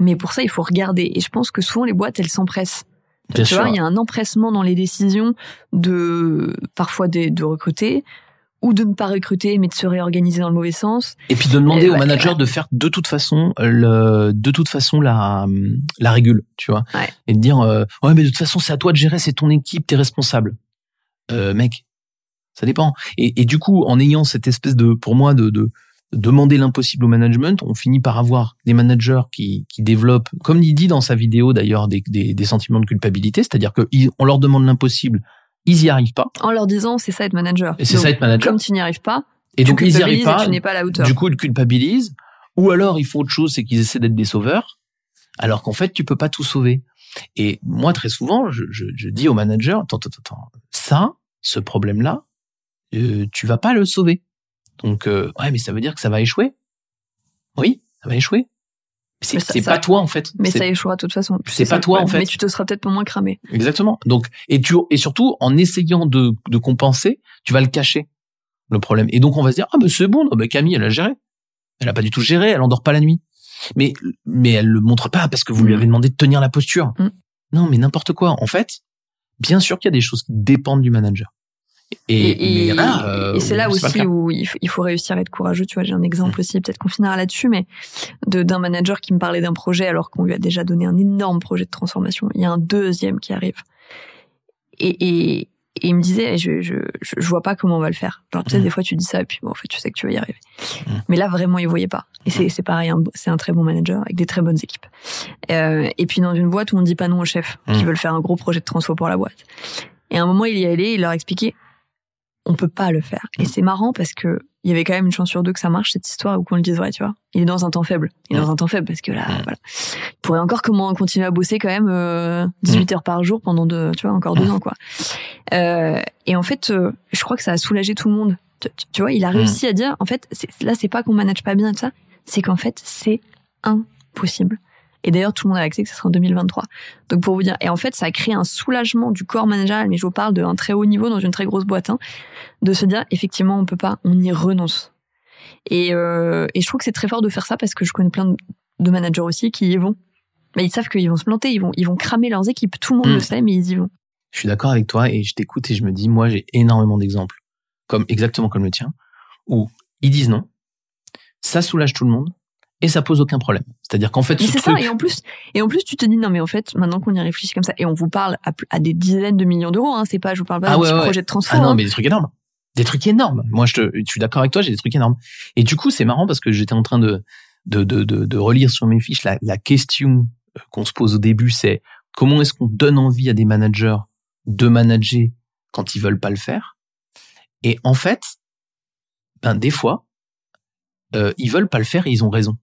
mais pour ça, il faut regarder. Et je pense que souvent les boîtes, elles s'empressent. tu vois, il y a un empressement dans les décisions de parfois de, de recruter, ou de ne pas recruter mais de se réorganiser dans le mauvais sens. Et puis de demander au manager de faire de toute façon le de toute façon la la régule, tu vois. Et de dire euh, ouais mais de toute façon c'est à toi de gérer, c'est ton équipe, t'es responsable. Euh, mec, ça dépend. Et, et du coup en ayant cette espèce de pour moi de, de demander l'impossible au management, on finit par avoir des managers qui, qui développent, comme il dit dans sa vidéo d'ailleurs, des, des, des sentiments de culpabilité, c'est-à-dire qu'on leur demande l'impossible, ils y arrivent pas. En leur disant c'est ça être manager. Et c'est ça être manager. Comme tu n'y arrives pas. Et donc ils y arrivent pas. tu n'es pas à la hauteur. Du coup ils culpabilisent. Ou alors ils font autre chose, c'est qu'ils essaient d'être des sauveurs, alors qu'en fait tu peux pas tout sauver. Et moi très souvent je, je, je dis au manager attends attends attends ça ce problème là euh, tu vas pas le sauver. Donc euh, ouais mais ça veut dire que ça va échouer. Oui ça va échouer. C'est pas toi en fait. Mais ça échouera de toute façon. C'est pas toi en fait. Mais tu te seras peut-être moins cramé. Exactement. Donc et tu et surtout en essayant de, de compenser, tu vas le cacher le problème. Et donc on va se dire ah mais c'est bon, bah, Camille elle a géré. Elle a pas du tout géré, elle endort pas la nuit. Mais mais elle le montre pas parce que vous lui mm. avez demandé de tenir la posture. Mm. Non mais n'importe quoi. En fait, bien sûr qu'il y a des choses qui dépendent du manager. Et, et, c'est là aussi où il faut, réussir à être courageux. Tu vois, j'ai un exemple mm. aussi, peut-être qu'on finira là-dessus, mais d'un manager qui me parlait d'un projet alors qu'on lui a déjà donné un énorme projet de transformation. Il y a un deuxième qui arrive. Et, il me disait, je, je, je, je vois pas comment on va le faire. Genre, tu sais, Mm. des fois, tu dis ça, et puis bon, en fait, tu sais que tu vas y arriver. Mm. Mais là, vraiment, il voyait pas. Et c'est, c'est pareil, c'est un très bon manager avec des très bonnes équipes. Euh, et puis, dans une boîte où on dit pas non au chef, qui Mm. veulent faire un gros projet de transfo pour la boîte. Et à un moment, il y allait, il leur expliquait, on peut pas le faire. Et c'est marrant parce que il y avait quand même une chance sur deux que ça marche, cette histoire, ou qu'on le dise vrai, tu vois. Il est dans un temps faible. Il est dans un temps faible parce que là, voilà. Il pourrait encore comment continuer à bosser quand même euh, 18 heures par jour pendant deux, tu vois, encore deux ans, quoi. Euh, et en fait, euh, je crois que ça a soulagé tout le monde. Tu, vois, il a réussi à dire, en fait, là, c'est pas qu'on manage pas bien et tout ça, c'est qu'en fait, c'est impossible. Et d'ailleurs, tout le monde a accès que ce sera en 2023. Donc, pour vous dire, et en fait, ça a créé un soulagement du corps managérial, mais je vous parle d'un très haut niveau dans une très grosse boîte, hein, de se dire, effectivement, on peut pas, on y renonce. Et, euh, et je trouve que c'est très fort de faire ça parce que je connais plein de, managers aussi qui y vont. Mais ils savent qu'ils vont se planter, ils vont, ils vont cramer leurs équipes. Tout le monde Mm. le sait, mais ils y vont. Je suis d'accord avec toi et je t'écoute et je me dis, moi, j'ai énormément d'exemples, comme exactement comme le tien, où ils disent non, ça soulage tout le monde et ça pose aucun problème. C'est-à-dire qu'en fait, Mais c'est truc, ça, et en plus, et en plus, tu te dis non, mais en fait, maintenant qu'on y réfléchit comme ça, et on vous parle à, à des dizaines de millions d'euros, hein, c'est pas, je vous parle pas Ah d'un ouais, projet de transfert. ah non, hein. mais des trucs énormes, des trucs énormes. Moi, je, te, je suis d'accord avec toi, j'ai des trucs énormes. Et du coup, c'est marrant parce que j'étais en train de de, de, de, de relire sur mes fiches la, la question euh, qu'on se pose au début, c'est comment est-ce qu'on donne envie à des managers de manager quand ils veulent pas le faire? Et en fait, ben des fois, euh, ils veulent pas le faire et ils ont raison.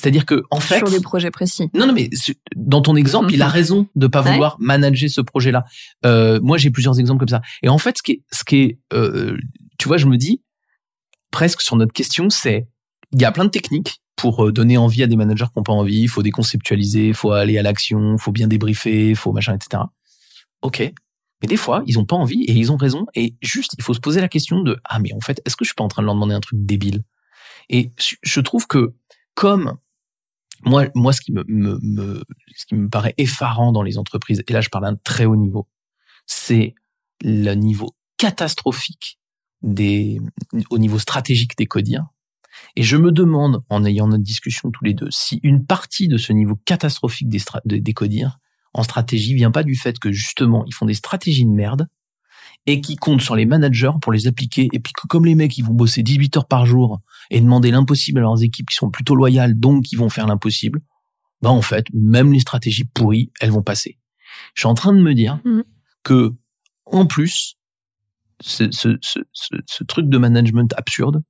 C'est-à-dire que en fait, sur des projets précis. non, non, mais dans ton exemple, il a raison de pas Ouais. vouloir manager ce projet-là. Euh, moi, j'ai plusieurs exemples comme ça. Et en fait, ce qui est, ce qui est, euh, tu vois, je me dis presque sur notre question, c'est il y a plein de techniques pour euh, donner envie à des managers qui n'ont pas envie. Il faut déconceptualiser, il faut aller à l'action, il faut bien débriefer, il faut machin, etc. Ok. Mais des fois, ils ont pas envie et ils ont raison. Et juste, il faut se poser la question de ah mais en fait, est-ce que je suis pas en train de leur demander un truc débile? Et je trouve que comme moi, moi, ce qui me, me, me- ce qui me paraît effarant dans les entreprises, et là, je parle d'un très haut niveau, c'est le niveau catastrophique des, au niveau stratégique des codiers. Et je me demande, en ayant notre discussion tous les deux, si une partie de ce niveau catastrophique des, des, codiers en stratégie vient pas du fait que justement, ils font des stratégies de merde et qui comptent sur les managers pour les appliquer. Et puis que comme les mecs, ils vont bosser 18 heures par jour et demander l'impossible à leurs équipes qui sont plutôt loyales, donc qui vont faire l'impossible, bah en fait, même les stratégies pourries, elles vont passer. Je suis en train de me dire Mhm. que, en plus, ce, ce, ce, ce, ce truc de management absurde,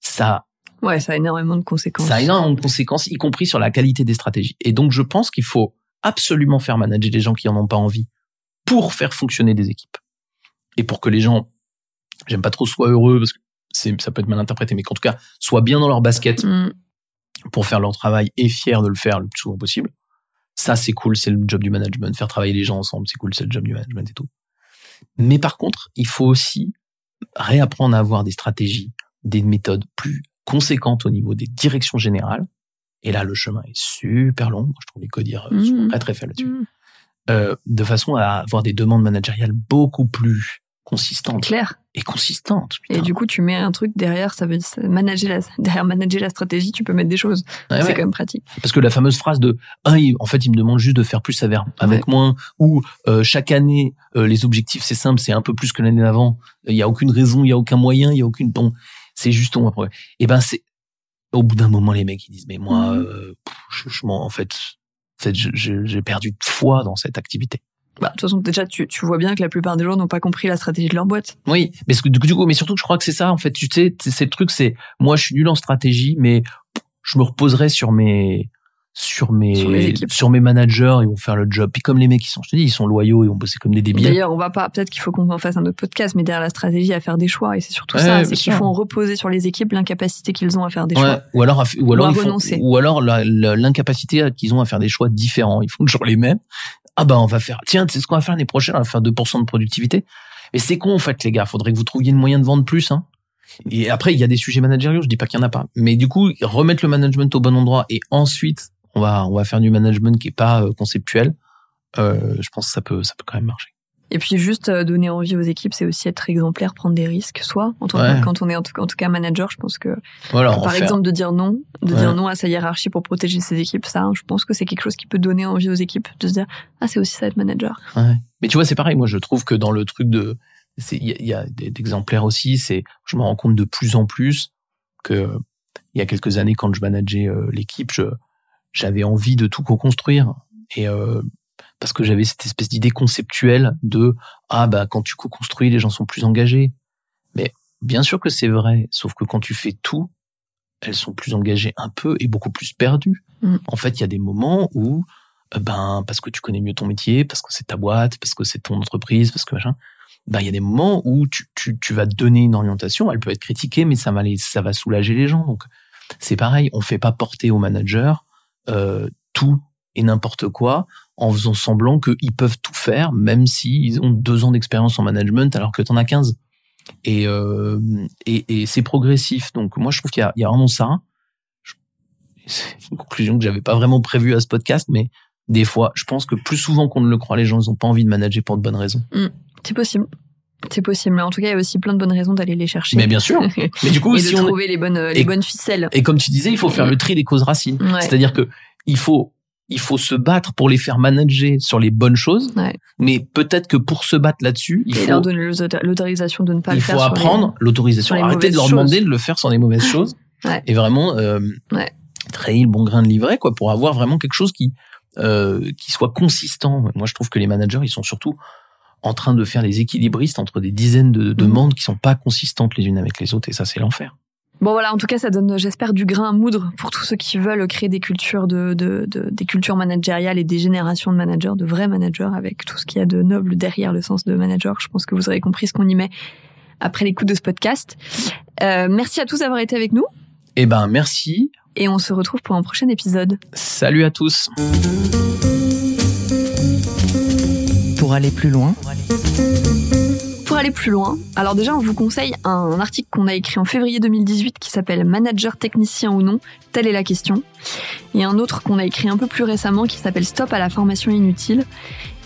ça, Ouais, ça a énormément de conséquences. ça a énormément de conséquences, y compris sur la qualité des stratégies. Et donc, je pense qu'il faut absolument faire manager les gens qui en ont pas envie pour faire fonctionner des équipes. Et pour que les gens, j'aime pas trop, soient heureux, parce que ça peut être mal interprété, mais qu'en tout cas, soient bien dans leur basket Mm. pour faire leur travail et fiers de le faire le plus souvent possible. Ça, c'est cool, c'est le job du management. Faire travailler les gens ensemble, c'est cool, c'est le job du management et tout. Mais par contre, il faut aussi réapprendre à avoir des stratégies, des méthodes plus conséquentes au niveau des directions générales. Et là, le chemin est super long. Moi, je trouve les codiers euh, sont Mhm. très très faibles là-dessus. Mm. Euh, de façon à avoir des demandes managériales beaucoup plus consistantes Clair. et consistantes. Et du coup, tu mets un truc derrière, ça veut dire manager la, derrière manager la stratégie, tu peux mettre des choses. Ouais, c'est ouais. quand même pratique. Parce que la fameuse phrase de ah, il- en fait, il me demande juste de faire plus avec, avec moins ou euh, chaque année euh, les objectifs c'est simple, c'est un peu plus que l'année d'avant. Il y a aucune raison, il y a aucun moyen, il y a aucune bon, c'est juste on après. Et ben c'est au bout d'un moment les mecs ils disent mais moi Mhm. euh, je, je en fait en fait j'ai perdu de foi dans cette activité. Bah, de toute façon, déjà, tu, tu vois bien que la plupart des gens n'ont pas compris la stratégie de leur boîte. Oui, mais ce que- du coup, mais surtout que je crois que c'est ça en fait. Tu sais, c'est le truc, c'est moi je suis nul en stratégie, mais je me reposerai sur mes sur mes Sur mes managers, ils vont faire le job. Puis comme les mecs, ils sont, je te dis, ils sont loyaux, ils vont bosser comme des débiles. D'ailleurs, on va pas, peut-être qu'il faut qu'on en fasse un autre podcast, mais derrière la stratégie à faire des choix, et c'est surtout Ouais, ça, c'est qu'il sûr. faut en reposer sur les équipes l'incapacité qu'ils ont à faire des Ouais, choix. ou alors, à ou alors, ils font- ou alors l'incapacité qu'ils ont à faire des choix différents. Ils font toujours les mêmes. Ah bah on va faire, tiens, c'est ce qu'on va faire l'année prochaine, on va faire 2% de productivité. Mais c'est con en fait les gars, faudrait que vous trouviez le moyen de vendre plus. Hein. Et après il y a des sujets managériaux, je dis pas qu'il y en a pas, mais du coup remettre le management au bon endroit et ensuite on va on va faire du management qui est pas euh, conceptuel. Euh, je pense que ça peut ça peut quand même marcher. Et puis juste euh, donner envie aux équipes, c'est aussi être exemplaire, prendre des risques, soit en tant Ouais. quand on est en tout, en tout cas manager, je pense que Voilà, par faire. exemple de dire non, de Ouais. dire non à sa hiérarchie pour protéger ses équipes, ça, je pense que c'est quelque chose qui peut donner envie aux équipes de se dire ah c'est aussi ça être manager. Ouais. Mais tu vois, c'est pareil. Moi, je trouve que dans le truc de, il y y a d'exemplaires aussi. C'est, je me rends compte de plus en plus que il y a quelques années, quand je manageais euh, l'équipe, j'avais envie de tout co-construire et euh, parce que j'avais cette espèce d'idée conceptuelle de ah bah quand tu co-construis, les gens sont plus engagés. Mais bien sûr que c'est vrai, sauf que quand tu fais tout, elles sont plus engagées un peu et beaucoup plus perdues. Mm. En fait, il y a des moments où euh, ben parce que tu connais mieux ton métier, parce que c'est ta boîte, parce que c'est ton entreprise, parce que machin. Ben il y a des moments où tu, tu, tu vas donner une orientation, elle peut être critiquée, mais ça va les, ça va soulager les gens. Donc c'est pareil, on fait pas porter aux managers euh, tout et n'importe quoi en faisant semblant qu'ils peuvent tout faire, même s'ils ont deux ans d'expérience en management alors que t'en as 15. Et, euh, et, et c'est progressif. Donc moi je trouve qu'il y a, il y a vraiment ça. C'est une conclusion que j'avais pas vraiment prévue à ce podcast, mais des fois, je pense que plus souvent qu'on ne le croit, les gens ils ont pas envie de manager pour de bonnes raisons. C'est possible. C'est possible. Mais en tout cas, il y a aussi plein de bonnes raisons d'aller les chercher. Mais bien sûr. Mais du coup, et si de on trouver les bonnes, les Et- bonnes ficelles. et comme tu disais, il faut faire le tri des causes racines. Ouais. C'est-à-dire que il faut il faut se battre pour les faire manager sur les bonnes choses, Ouais. mais peut-être que pour se battre là-dessus, il faut leur donner l'auto- l'autorisation de ne pas il le faire. faut sur les- apprendre l'autorisation. Arrêtez de leur demander choses. de le faire sur les mauvaises choses. Ouais. Et vraiment, euh, Ouais. traiter le bon grain de livret, quoi, pour avoir vraiment quelque chose qui, euh, qui soit consistant. Moi, je trouve que les managers, ils sont surtout en train de faire les équilibristes entre des dizaines de demandes qui sont pas consistantes les unes avec les autres. Et ça, c'est l'enfer. Bon voilà, en tout cas, ça donne, j'espère, du grain à moudre pour tous ceux qui veulent créer des cultures de, de, de- des cultures managériales et des générations de managers, de vrais managers, avec tout ce qu'il y a de noble derrière le sens de manager. Je pense que vous aurez compris ce qu'on y met après l'écoute de ce podcast. Euh, merci à tous d'avoir été avec nous Eh ben, merci. et on se retrouve pour un prochain épisode. Salut à tous. Pour aller plus loin, Pour aller plus loin, alors déjà, on vous conseille un article qu'on a écrit en février 2018 qui s'appelle Manager technicien ou non, telle est la question. Et un autre qu'on a écrit un peu plus récemment qui s'appelle Stop à la formation inutile.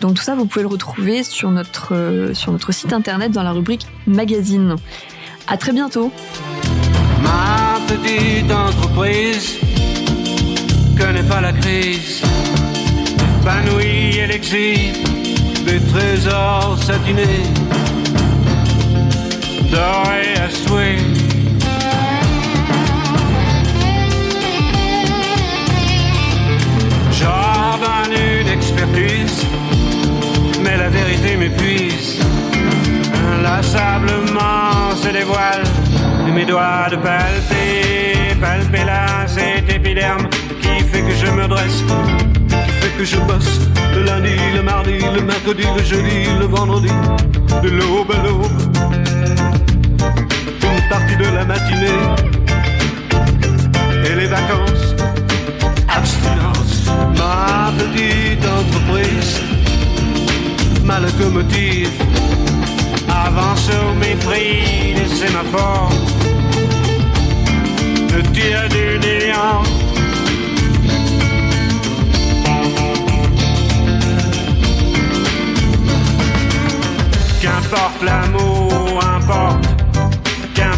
Donc tout ça, vous pouvez le retrouver sur notre, euh, sur notre site internet dans la rubrique magazine. À très bientôt. Ma petite entreprise connaît pas la crise. Des trésors satinés, dorés à souhait. J'ordonne une expertise, mais la vérité m'épuise. Inlassablement se dévoile mes doigts de palper, palper là cet épiderme qui fait que je me dresse, qui fait que je bosse le lundi, le mardi, le mercredi, le jeudi, le vendredi, de l'aube à l'aube, partie de la matinée. Et les vacances, abstinence, ma petite entreprise, ma locomotive. Avance au mépris des sémaphores, le tir du néant. Qu'importe l'amour, importe.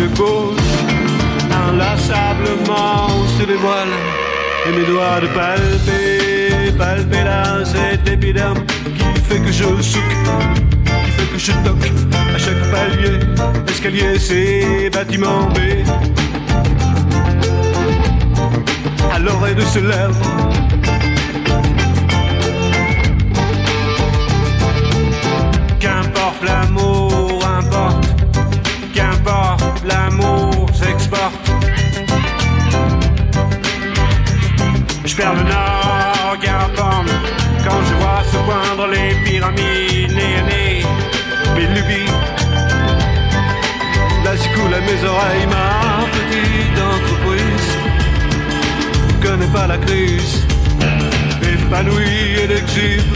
de gauche, inlassablement on se dévoile et mes doigts de palper, palper là cet épiderme qui fait que je souque qui fait que je toque à chaque palier, escalier, c'est bâtiment B. À l'oreille de ce lèvre. Qu'importe l'amour. L'amour s'exporte. Je perds le nord, qu'importe quand je vois ce entrepoindre les pyramides, né, né, mes lubies. Là à mes oreilles ma petite entreprise. Connais pas la crise, épanouie et l'exhibe,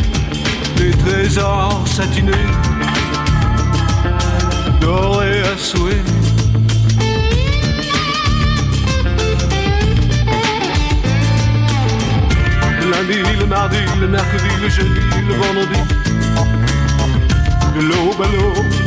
les trésors satinés, dorés à souhait. Le lundi, le mardi, le mercredi, le jeudi, le vendredi. De l'aube à l'aube,